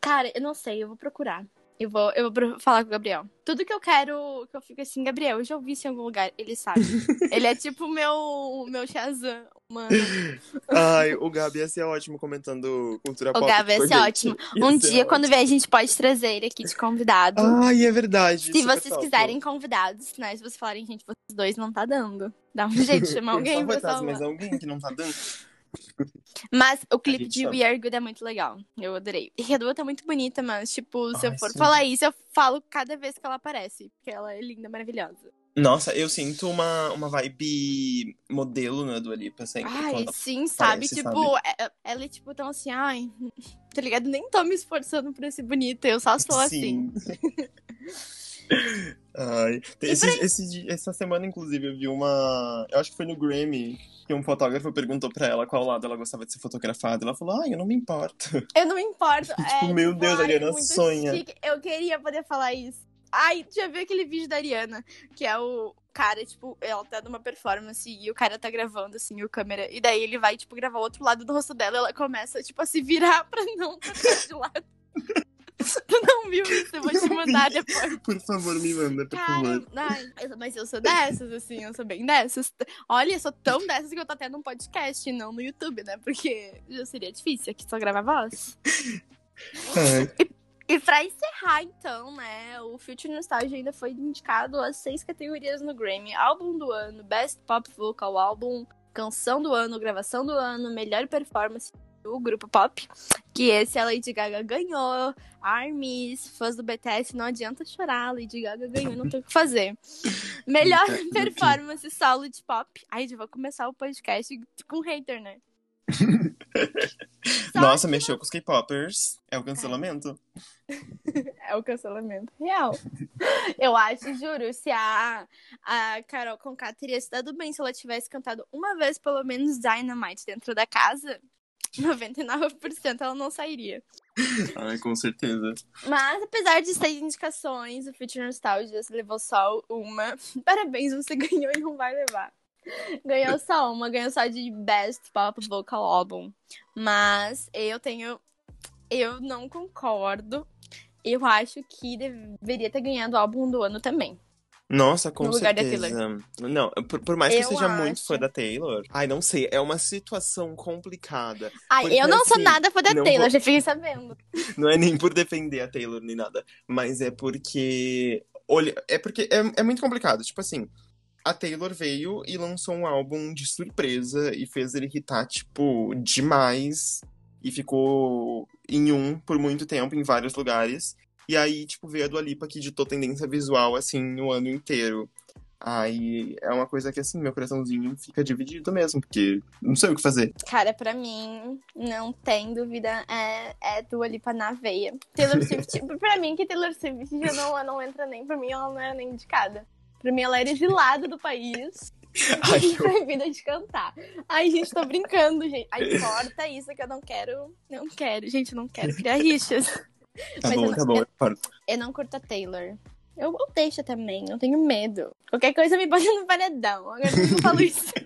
Cara, eu não sei, eu vou procurar. Eu vou, eu vou falar com o Gabriel. Tudo que eu quero, que eu fico assim, Gabriel, eu já ouvi isso em algum lugar, ele sabe. ele é tipo o meu, meu Shazam, mano. Ai, o Gabi ia ser ótimo comentando cultura O pop. Gabi ia ser gente. ótimo. Ia Um ser dia, quando ótimo. vier, a gente pode trazer ele aqui de convidado. Ai, é verdade. Se super vocês top. quiserem convidados, né? Se vocês falarem, gente, vocês dois não tá dando. Dá um jeito de chamar alguém só salvar. mas alguém que não tá dando. Mas o clipe de sabe. We Are Good é muito legal. Eu adorei. E a Dua tá muito bonita, mas, tipo, se Ai, eu for sim. falar isso, eu falo cada vez que ela aparece. Porque ela é linda, maravilhosa. Nossa, eu sinto uma, uma vibe modelo na Dua Lipa sempre. Ai, quando- sim, sabe? parece, tipo, é- ela é tipo tão assim, ai, tá ligado? Nem tô me esforçando pra ser bonita, eu só sou assim. Sim. Ai, E esse, esse di- essa semana, inclusive, eu vi uma. Eu acho que foi no Grammy que um fotógrafo perguntou pra ela qual lado ela gostava de ser fotografada. Ela falou, ai, eu não me importo. Eu não me importo. é, meu tipo, Deus, a ai, Ariana sonha. chique. Eu queria poder falar isso. Ai, já viu aquele vídeo da Ariana? Que é o cara, tipo, ela tá numa performance e o cara tá gravando, assim, o câmera. E daí ele vai, tipo, gravar o outro lado do rosto dela e ela começa, tipo, a se virar pra não tocar de lado. tu não viu isso? Eu vou te mandar depois. Por favor, me manda, por Cara, favor. ai, mas eu sou dessas, assim, eu sou bem dessas. Olha, eu sou tão dessas que eu tô até num podcast e não no YouTube, né? Porque já seria difícil aqui só gravar voz. Ai, E pra encerrar, então, né, o Future Nostalgia ainda foi indicado a seis categorias no Grammy. Álbum do ano, Best Pop Vocal Album, Canção do ano, Gravação do ano, Melhor Performance do Grupo Pop. Que esse a Lady Gaga ganhou. Armies, fãs do BTS, não adianta chorar. Lady Gaga ganhou, não tem o que fazer. Melhor performance solo de pop. Ai, já vou começar o podcast com hater, né? Nossa, mexeu com os K-popers. É o cancelamento. É o cancelamento real. Eu acho, juro, se a, a Carol Conká teria se dado bem se ela tivesse cantado uma vez, pelo menos, Dynamite dentro da casa, 99% ela não sairia. Ai, com certeza. Mas, apesar de seis indicações, o Future Nostalgia levou só uma. Parabéns, você ganhou e não vai levar. Ganhou só uma, ganhou só de Best Pop Vocal Album. Mas eu tenho. Eu não concordo. Eu acho que deveria ter ganhado o álbum do ano também. Nossa, com No certeza. Não, por, por mais que eu seja muito acho. fã da Taylor. Ai, não sei. É uma situação complicada. Ai, eu não sou assim, nada fã da Taylor, vou- já fiquei sabendo. Não é nem por defender a Taylor nem nada, mas é porque. Olha, é porque é, é muito complicado. Tipo assim, a Taylor veio e lançou um álbum de surpresa e fez ele hitar, tipo, demais. E ficou em um por muito tempo, em vários lugares. E aí, tipo, veio a Dua Lipa que ditou tendência visual, assim, o ano inteiro. Aí é uma coisa que, assim, meu coraçãozinho fica dividido mesmo, porque não sei o que fazer. Cara, pra mim, não tem dúvida, é, é Dua Lipa na veia. Taylor Swift, pra mim, que Taylor Swift já não, não entra nem, pra mim, ela não era nem indicada. Pra mim, ela era exilada do país Ai, e proibida de cantar. Ai, gente, tô brincando, gente. Ai, corta isso que eu não quero, não quero. Gente, eu não quero criar rixas. tá Mas bom, eu tá não- bom. eu paro. Eu não curto a Taylor. Eu, eu deixo também, não tenho medo. Qualquer coisa me bota no paredão. Agora que eu falo isso.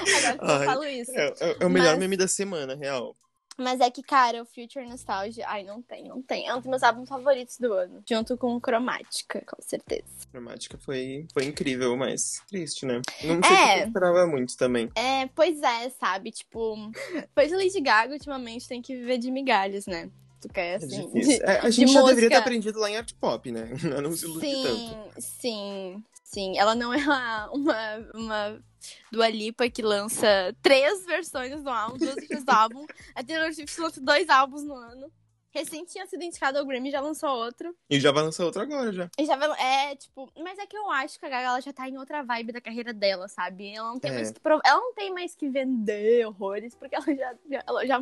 Agora que eu Ai, falo isso. É, é- é o melhor Mas- meme da semana, real. Mas é que, cara, o Future Nostalgia. Ai, não tem, não tem. É um dos meus álbuns favoritos do ano. Junto com Cromática, com certeza. Cromática foi, foi incrível, mas triste, né? Não sei É. eu esperava muito também. É, pois é, sabe? Tipo, pois a Lady Gaga ultimamente tem que viver de migalhas, né? Tu quer, É assim. difícil. É, a de gente já deveria ter música. aprendido lá em art pop, né? Não se ilude tanto. Sim, sim. Ela não é uma, uma, uma Dua Lipa que lança três versões do álbum, duas versões do álbum. A Taylor Swift lança dois álbuns no ano. Recém tinha sido indicado ao Grammy, já lançou outro. E já vai lançar outro agora, já. E já vai, é, tipo, mas é que eu acho que a Gaga ela já tá em outra vibe da carreira dela, sabe? Ela não tem É. mais que prov- ela não tem mais que vender horrores, porque ela já, já- ela já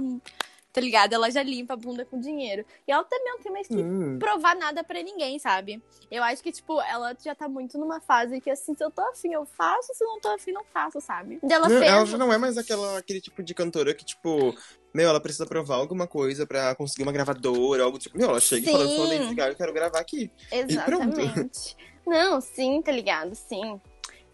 tá ligado? Ela já limpa a bunda com dinheiro. E ela também não tem mais que Hum. provar nada pra ninguém, sabe? Eu acho que, tipo, ela já tá muito numa fase que, assim, se eu tô afim, eu faço, se eu não tô afim, não faço, sabe? E ela Não, fez. ela já não é mais aquela, aquele tipo de cantora que, tipo, meu, ela precisa provar alguma coisa pra conseguir uma gravadora, algo tipo. Meu, ela chega e fala, eu sou a Sim. Lady Gaga, eu quero gravar aqui. Exatamente. Não, sim, tá ligado? Sim.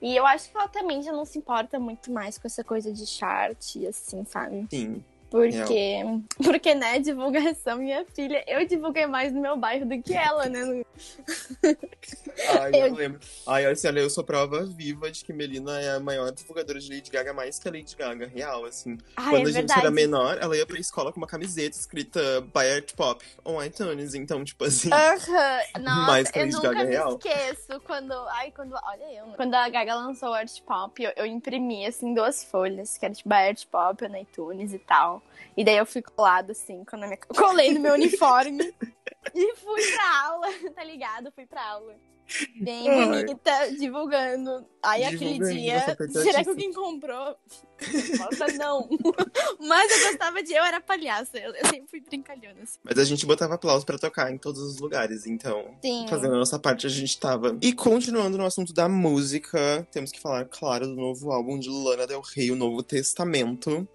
E eu acho que ela também já não se importa muito mais com essa coisa de chart, assim, sabe? Sim. Porque, porque, né, divulgação, minha filha, eu divulguei mais no meu bairro do que ela, né? Ai, eu Eu- lembro. Ai, assim, olha, eu sou prova viva de que Melina é a maior divulgadora de Lady Gaga, mais que a Lady Gaga, real, assim. Ai, Quando é a gente verdade. era menor, ela ia pra escola com uma camiseta escrita By Art Pop on iTunes. Então, tipo assim. Aham, Nossa, Mais que a eu Lady nunca Gaga me real. esqueço quando. Ai, quando. Olha eu. Quando a Gaga lançou o Art Pop, eu, eu imprimi, assim, duas folhas, que era tipo a Art Pop no iTunes e tal. E daí eu fui colado, assim, quando a minha... colei no meu uniforme e fui pra aula, tá ligado? Fui pra aula. Bem Ai. bonita, divulgando. Aí aquele dia. Será que alguém comprou? Nossa, não. Mas eu gostava de. Eu era palhaça, eu, eu sempre fui brincalhona. Assim. Mas a gente botava aplauso pra tocar em todos os lugares, então. Sim. Fazendo a nossa parte, a gente tava. E continuando no assunto da música, temos que falar, claro, do novo álbum de Lana Del Rey, o Novo Testamento.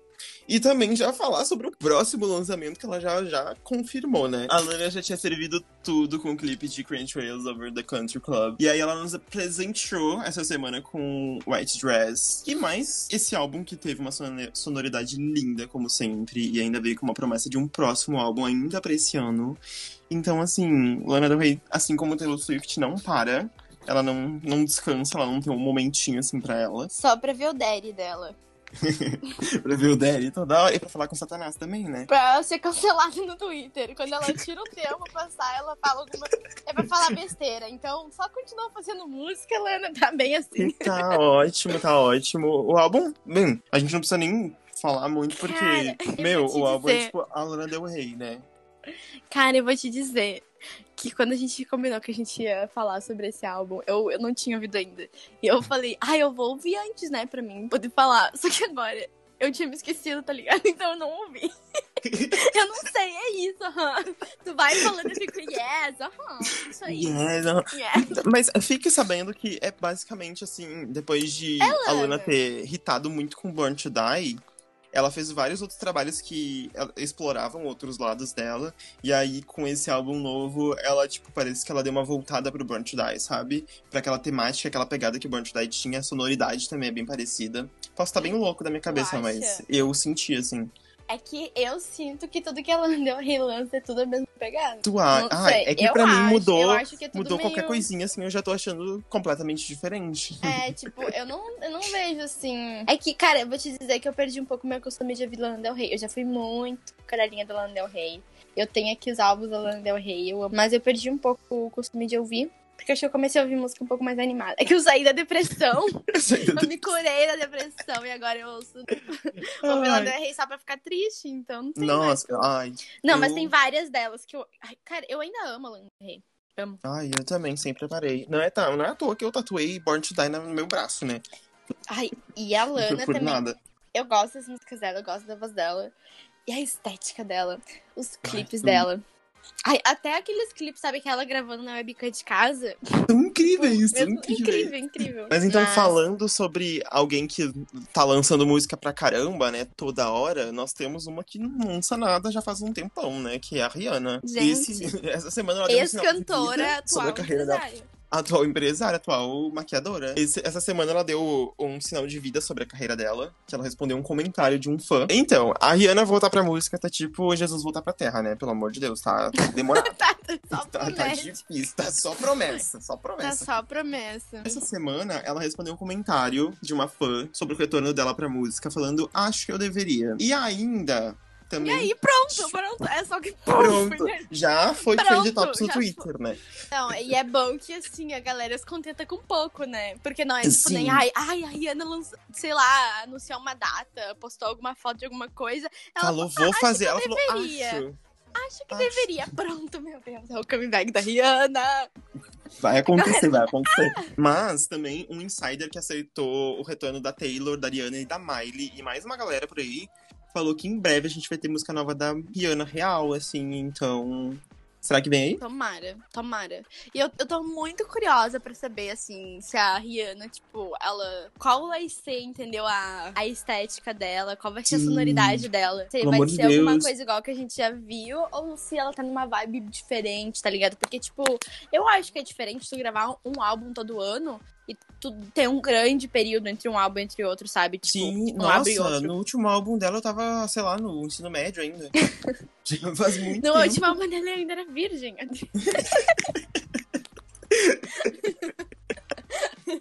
E também já falar sobre o próximo lançamento que ela já, já confirmou, né? A Lana já tinha servido tudo com o clipe de Crane Trails Over the Country Club. E aí ela nos apresentou essa semana com White Dress. E mais esse álbum que teve uma sonoridade linda, como sempre. E ainda veio com uma promessa de um próximo álbum ainda pra esse ano. Então, assim, Lana Del Rey, assim como Taylor Swift, não para. Ela não, não descansa, ela não tem um momentinho assim pra ela. Só pra ver o daddy dela. pra ver o Daddy toda hora. E pra falar com Satanás também, né? Pra ser cancelada no Twitter. Quando ela tira o tempo pra passar, ela fala alguma. É pra falar besteira. Então, só continua fazendo música, Lana, tá bem assim. Tá ótimo, tá ótimo. O álbum, bem, a gente não precisa nem falar muito porque, Cara, eu meu, o álbum é dizer. tipo a Lana Del Rey, né? Cara, eu vou te dizer que quando a gente combinou que a gente ia falar sobre esse álbum, eu, eu não tinha ouvido ainda. E eu falei, ah, eu vou ouvir antes, né, pra mim poder falar. Só que agora eu tinha me esquecido, tá ligado? Então eu não ouvi. eu não sei, é isso, aham. Tu vai falando, eu fico, yes, aham, isso aí. Yes, aham. Yes. Mas fique sabendo que é basicamente assim, depois de a Lana. Lana ter irritado muito com Born to Die, ela fez vários outros trabalhos que exploravam outros lados dela. E aí, com esse álbum novo, ela, tipo, parece que ela deu uma voltada pro Born to Die, sabe? Pra aquela temática, aquela pegada que Born to Die tinha, a sonoridade também é bem parecida. Posso estar bem louco da minha cabeça, mas eu senti, assim. É que eu sinto que tudo que ela deu relança é tudo a mesma pegada. Tu a... Não Ah, é que eu pra mim acho, mudou, eu acho que é mudou qualquer meio- coisinha, assim, eu já tô achando completamente diferente. É, tipo, eu não, eu não vejo assim. É que, cara, eu vou te dizer que eu perdi um pouco meu costume de ouvir Lana Del Rey. Eu já fui muito cadelinha da Lana Del Rey. Eu tenho aqui os álbuns da Lana Del Rey, eu amo. mas eu perdi um pouco o costume de ouvir. Porque acho que eu comecei a ouvir música um pouco mais animada. É que eu saí da depressão, eu me curei da depressão e agora eu ouço Ai. Del Rey só pra ficar triste, então não tem Nossa, ai. Não, mas eu- tem várias delas que eu. Ai, cara, eu ainda amo a Lana Rey. Amo. Ai, eu também sempre parei. Não é, tá, não é à toa que eu tatuei Born to Die no meu braço, né? Ai, e a Lana também. nada. Eu gosto das músicas dela, eu gosto da voz dela. E a estética dela, os clipes sim. dela. Ai, até aqueles clipes, sabe, que ela gravando na webcam de casa. São incríveis, Mesmo- incríveis. incrível, incrível. Mas então, falando sobre alguém que tá lançando música pra caramba, né, toda hora, nós temos uma que não lança nada já faz um tempão, né, que é a Rihanna. Gente. Esse- essa semana ela deu um sinal de Ex-cantora, vida atual sobre a carreira dela. Atual empresária, atual maquiadora. Esse- essa semana ela deu um sinal de vida sobre a carreira dela, que ela respondeu um comentário de um fã. Então, a Rihanna voltar pra música tá tipo Jesus voltar pra terra, né? Pelo amor de Deus, tá demorado. Tá, tá, tá promete. difícil, tá só promessa, só Tá promessa. só promessa. Essa semana, ela respondeu um comentário de uma fã sobre o retorno dela pra música, falando, acho que eu deveria. E ainda, E também... aí, pronto, pronto. É só que Pronto, né? já foi Pronto, trend tops no Twitter, né? Não, e é bom que assim, a galera se contenta com pouco, né? Porque não é tipo Sim. nem, ai, ai, a Rihanna lançou, sei lá, anunciou uma data, postou alguma foto de alguma coisa. Ela Falou, vou fazer. Ela eu falou, deveria. acho. acha que acho. deveria. Pronto, meu Deus, é o comeback da Rihanna. Vai acontecer, vai acontecer. Mas também um insider que aceitou o retorno da Taylor, da Rihanna e da Miley e mais uma galera por aí falou que em breve a gente vai ter música nova da Rihanna real, assim, então. Será que vem aí? Tomara, tomara. E eu, eu tô muito curiosa pra saber, assim, se a Rihanna, tipo, ela. Qual vai ser, entendeu? A, a estética dela, qual vai ser a Sim. sonoridade dela. Se Pelo vai ser alguma Deus. coisa igual que a gente já viu, ou se ela tá numa vibe diferente, tá ligado? Porque, tipo, eu acho que é diferente tu gravar um álbum todo ano e tu ter um grande período entre um álbum e entre outro, sabe? Tipo, Sim, um álbum e nossa, outro. no último álbum dela eu tava, sei lá, no ensino médio ainda. Já faz muito No tempo. último álbum dela eu ainda era virgem.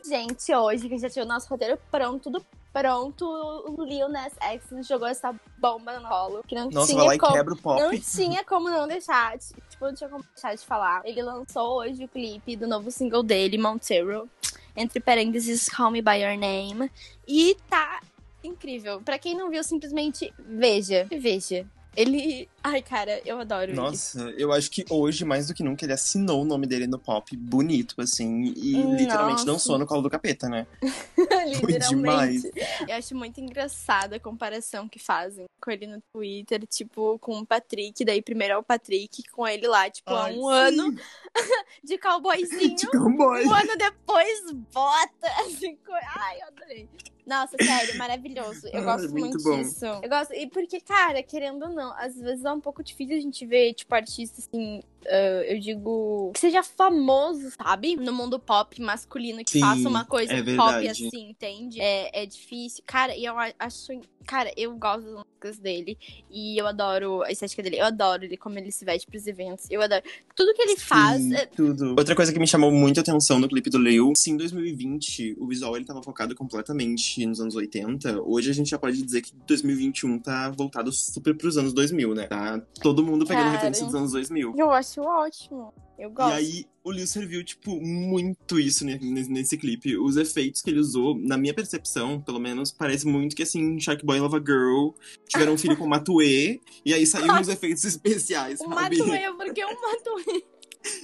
Gente, hoje que já tinha o nosso roteiro pronto, tudo pronto, o Lil Nas X jogou essa bomba no rolo. Que não Nossa, tinha vai lá e como. quebra o pop. Não tinha como não deixar, tipo, não tinha como deixar de falar. Ele lançou hoje o clipe do novo single dele, Montero, entre parênteses, Call Me By Your Name. E tá incrível. Pra quem não viu, simplesmente veja. Veja. Ele. Ai, cara, eu adoro. Nossa, eu acho que hoje, mais do que nunca, ele assinou o nome dele no pop bonito, assim, e literalmente Nossa. dançou no colo do capeta, né? Literalmente. Eu acho muito engraçada a comparação que fazem com ele no Twitter, tipo, com o Patrick. Daí primeiro é o Patrick com ele lá, tipo, há Ai, um sim. ano de cowboyzinho. De cowboy. Um ano depois, bota. Assim, co- Ai, eu adorei. Nossa, sério, maravilhoso. Eu Ai, gosto muito muito, disso. Eu gosto. E porque, cara, querendo ou não, às vezes um pouco difícil a gente ver, tipo, artistas assim. Ah, eu digo. Que seja famoso, sabe? No mundo pop masculino, que Sim, faça uma coisa é pop assim, entende? É, é difícil. Cara, e eu acho. Cara, eu gosto das músicas dele. E eu adoro a estética dele. Eu adoro ele, como ele se veste pros eventos. Eu adoro. Tudo que ele faz. Sim, é- tudo. Outra coisa que me chamou muito a atenção no clipe do Leo, se em 2020 o visual ele tava focado completamente nos anos 80, hoje a gente já pode dizer que 2021 tá voltado super pros anos 2000, né? Tá todo mundo pegando Cara. referência dos anos 2000. Eu acho ótimo. Eu E gosto. aí, o Lil serviu, tipo, muito isso ne- nesse, nesse clipe. Os efeitos que ele usou, na minha percepção, pelo menos, parece muito que, assim, Shark Boy e Lava Girl tiveram um filho com Matue, e aí saíram os efeitos especiais, O sabe? Matuê, porque o Matuê.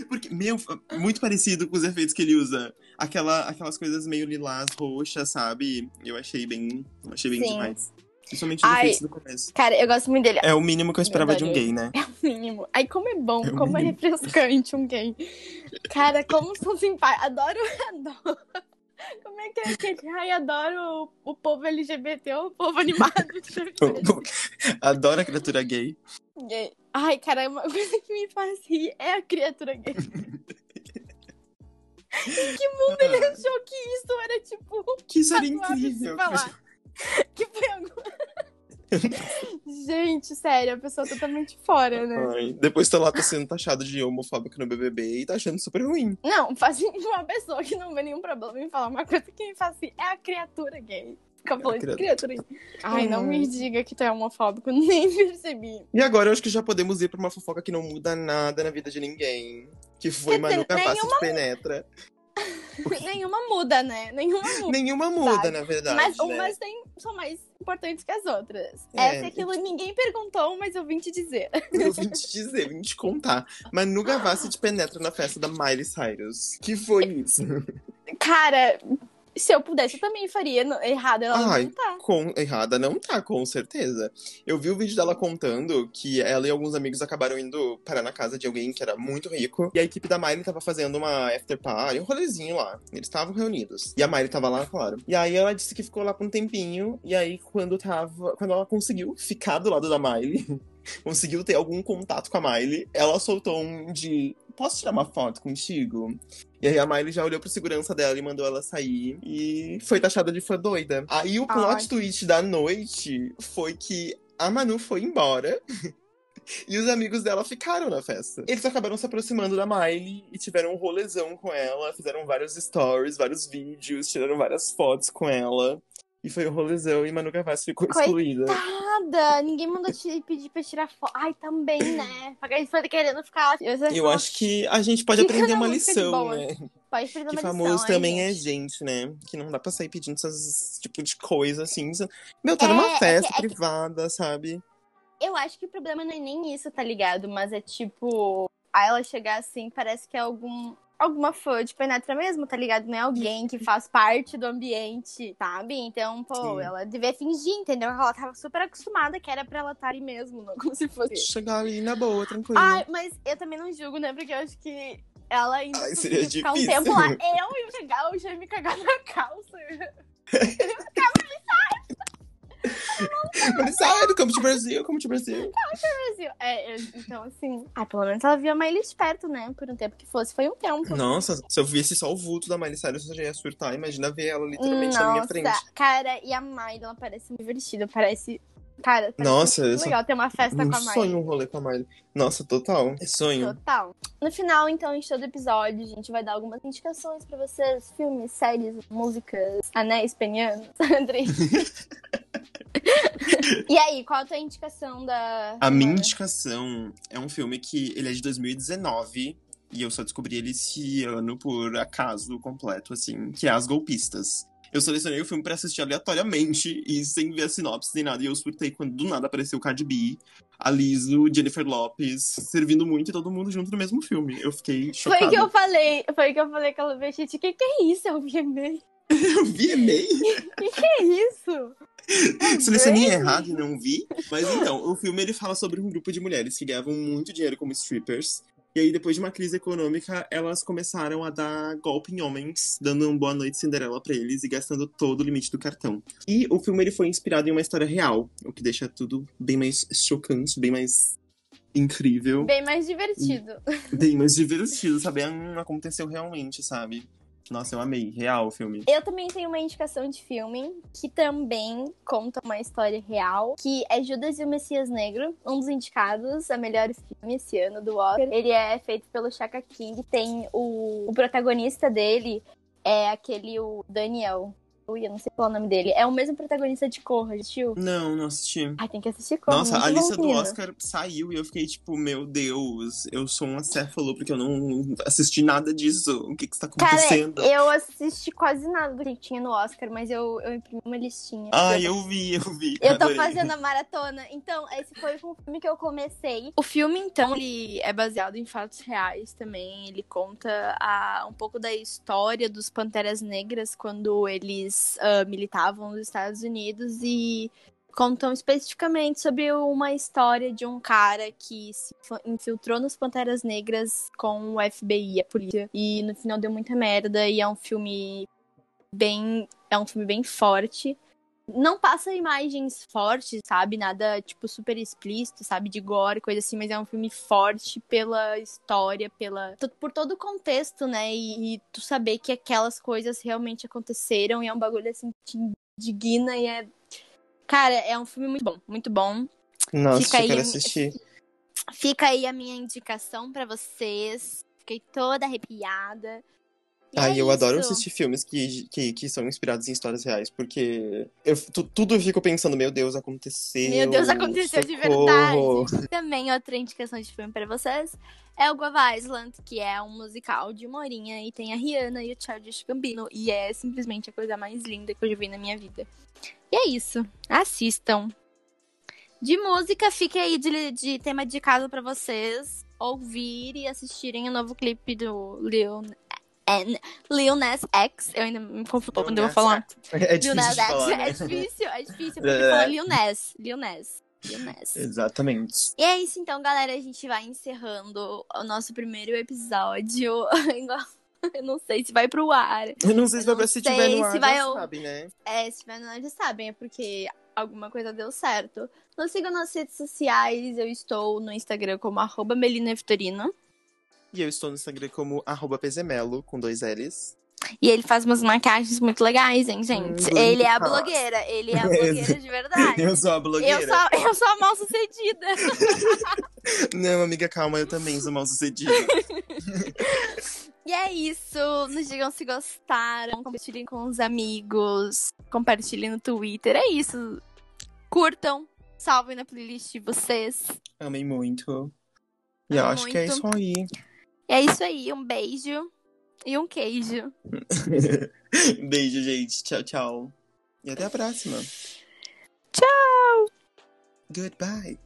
Porque, meu, muito parecido com os efeitos que ele usa. Aquela, aquelas coisas meio lilás, roxas, sabe? Eu achei bem, eu achei bem Sim. demais. Principalmente os Ai. do começo. Cara, eu gosto muito dele. É o mínimo que eu esperava de um gay, né? mínimo. Ai, como é bom, É o como mínimo. é refrescante um gay. Cara, como são simpáticos. Adoro, adoro. Como é que é aquele? Ai, adoro o, o povo LGBT, o povo animado. Adoro a criatura gay. Gay. Ai, cara, uma coisa que me faz rir é a criatura gay. em que mundo ele achou que isso era tipo. Que isso era incrível. falar? Que foi agora? Gente, sério, a pessoa totalmente fora, né? Ai, depois tá lá tá sendo taxado de homofóbico no BBB e tá achando super ruim. Não, faz uma pessoa que não vê nenhum problema em falar uma coisa que me faz assim, é a criatura gay. Fica falando criatura. criatura gay. Ai, não me diga que tu é homofóbico, nem percebi. E agora eu acho que já podemos ir pra uma fofoca que não muda nada na vida de ninguém. Que foi Quer Manu Gavassi nenhuma- de Penetra. Nenhuma muda, né? Nenhuma muda. Nenhuma muda, na verdade. Mas né? umas tem, são mais importantes que as outras. É, Essa é aquilo ninguém perguntou, mas eu vim te dizer. Eu vim te dizer, vim te contar. Manu Gavassi de Penetra na festa da Miley Cyrus. Que foi isso? Cara, se eu pudesse, eu também faria. Errada ela Ai, não tá. Com... Errada não tá, com certeza. Eu vi o vídeo dela contando que ela e alguns amigos acabaram indo parar na casa de alguém que era muito rico. E a equipe da Miley tava fazendo uma after party, um rolezinho lá. Eles estavam reunidos. E a Miley tava lá, claro. E aí ela disse que ficou lá por um tempinho. E aí, quando tava. Quando ela conseguiu ficar do lado da Miley. conseguiu ter algum contato com a Miley, ela soltou um de posso tirar uma foto contigo? E aí a Miley já olhou pro segurança dela e mandou ela sair. E foi taxada de fã doida. Aí o plot Ai. twist da noite foi que a Manu foi embora. E os amigos dela ficaram na festa. Eles acabaram se aproximando da Miley e tiveram um rolezão com ela. Fizeram vários stories, vários vídeos, tiraram várias fotos com ela. E foi um rolezão e Manu Gavassi ficou Coitada. excluída. Nada, ninguém mandou te pedir pra tirar foto. Ai, também, né? Porque foram querendo ficar. Eu, Eu acho que a gente pode aprender uma lição, né? Pode perder Que uma famoso lição, ai, também é gente. gente, né? Que não dá pra sair pedindo essas tipo de coisa assim. Meu, tá numa É, é festa que- é que- privada, sabe? Eu acho que o problema não é nem isso, tá ligado? Mas é tipo. A ela chegar assim, parece que é algum. Alguma fã de penetra mesmo, tá ligado? Não é alguém que faz parte do ambiente, sabe? Então, pô, Sim. ela devia fingir, entendeu? Ela tava super acostumada que era pra ela estar ali mesmo, não como se fosse. Chegar ali na boa, tranquilo. Ai, mas eu também não julgo, né? Porque eu acho que ela ainda Ai, seria ficar um difícil. tempo lá. Eu ia chegar, eu já me cagar na calça. Mas sai do Campo de Brasil, Campo de Brasil. Brasil. É, eu- então, assim. Ah, pelo menos ela viu a Miley de perto, né? Por um tempo que fosse. Foi um tempo. Nossa, se eu visse só o vulto da Miley Cyrus, eu já ia surtar. Imagina ver ela literalmente na minha frente. cara, e a Miley, ela parece muito divertida. Parece. Cara, parece Nossa, muito legal ter uma festa Um com a Miley. sonho um rolê com a Miley. Nossa, total. É sonho. Total. No final, então, de todo episódio, a gente vai dar algumas indicações pra vocês: filmes, séries, músicas, anéis penianos. Andrei. e aí, qual a tua indicação da. A minha indicação é um filme que ele é de 2019 e eu só descobri ele esse ano por acaso completo, assim, que é As Golpistas. Eu selecionei o filme pra assistir aleatoriamente e sem ver a sinopse nem nada. E eu surtei quando do nada apareceu Cardi B, a Jennifer Lopes, servindo muito e todo mundo junto no mesmo filme. Eu fiquei Foi chocado. o que eu falei, foi o que eu falei aquela vez, gente. O que, que é isso? Eu vi Eu vi e-mail. O que é isso? Selecionei Bem- errado e não vi. Mas então, o filme ele fala sobre um grupo de mulheres que ganhavam muito dinheiro como strippers. E aí, depois de uma crise econômica, elas começaram a dar golpe em homens, dando um boa noite Cinderela pra eles e gastando todo o limite do cartão. E o filme ele foi inspirado em uma história real, o que deixa tudo bem mais chocante, bem mais incrível, Bem mais divertido. bem mais divertido, sabe? Hum, aconteceu realmente, sabe? Nossa, eu amei, real o filme. Eu também tenho uma indicação de filme que também conta uma história real, que é Judas e o Messias Negro, um dos indicados a melhor filme esse ano do Oscar. Ele é feito pelo Chaka King, tem o, o protagonista dele é aquele o Daniel. Eu não sei qual é o nome dele. É o mesmo protagonista de Corra, assistiu? Não, não assisti. Ai, tem que assistir Corra. Nossa, a lista do. Oscar saiu e eu fiquei tipo, meu Deus, eu sou um acéfalo porque eu não assisti nada disso. O que que está Cara, acontecendo? eu assisti quase nada do que tinha no Oscar, mas eu, eu imprimi uma listinha. Ai, eu vi, eu vi. Eu tô adorei. fazendo a maratona. Então, esse foi o filme que eu comecei. O filme, então, ele é baseado em fatos reais também. Ele conta a, um pouco da história dos Panteras Negras quando eles ah, militavam nos Estados Unidos e contam especificamente sobre uma história de um cara que se infiltrou nos Panteras Negras com o FBI, a polícia. E no final deu muita merda e é um filme bem é um filme bem forte não passa imagens fortes, sabe? Nada, tipo, super explícito, sabe? De gore, coisa assim, mas é um filme forte pela história, pela. por todo o contexto, né? E, e tu saber que aquelas coisas realmente aconteceram e é um bagulho assim que indigna e é. Cara, é um filme muito bom, muito bom. Nossa, Fica eu aí quero a- assistir. Fica aí a minha indicação pra vocês. Fiquei toda arrepiada. E Ai, é eu adoro isso. assistir filmes que, que, que são inspirados em histórias reais, porque eu, tu- tudo eu fico pensando, meu Deus, aconteceu. Meu Deus, aconteceu de socorro. verdade. Também outra indicação de filme pra vocês é o Guava Island, que é um musical de uma horinha e tem a Rihanna e o Childish Gambino. E é simplesmente a coisa mais linda que eu já vi na minha vida. E é isso. Assistam. De música, fique aí de, de tema de casa pra vocês ouvir e assistirem o novo clipe do Lil N. Lil Nas X. Eu ainda me confundo quando eu vou falar. É Lil difícil Nas de X. falar, É né? difícil, é difícil. Porque É. fala Lil Nas. Lil Nas. Lil Nas. Exatamente. E é isso então, galera. A gente vai encerrando o nosso primeiro episódio. Eu não sei se vai pro ar. Eu não sei se vai não se tiver no ar, se vai já ao- sabe, né? É, se tiver no ar já sabem, é porque alguma coisa deu certo. Nos sigam nas redes sociais. Eu estou no Instagram como arroba Melina Vitorino. E eu estou no Instagram como arroba pezemelo, com dois L's. E ele faz umas maquiagens muito legais, hein, gente? Hum, ele é a blogueira. Ele é a blogueira de verdade. Eu sou a blogueira. Eu sou, eu sou a mal sucedida. Não, amiga, calma, eu também sou mal sucedida. E é isso. Nos digam se gostaram. Compartilhem com os amigos. Compartilhem no Twitter. É isso. Curtam. Salvem na playlist de vocês. Amei muito. E eu acho que é muito. isso aí. É isso aí. Um beijo e um queijo. Beijo, gente. Tchau, tchau. E até a próxima. Tchau! Goodbye.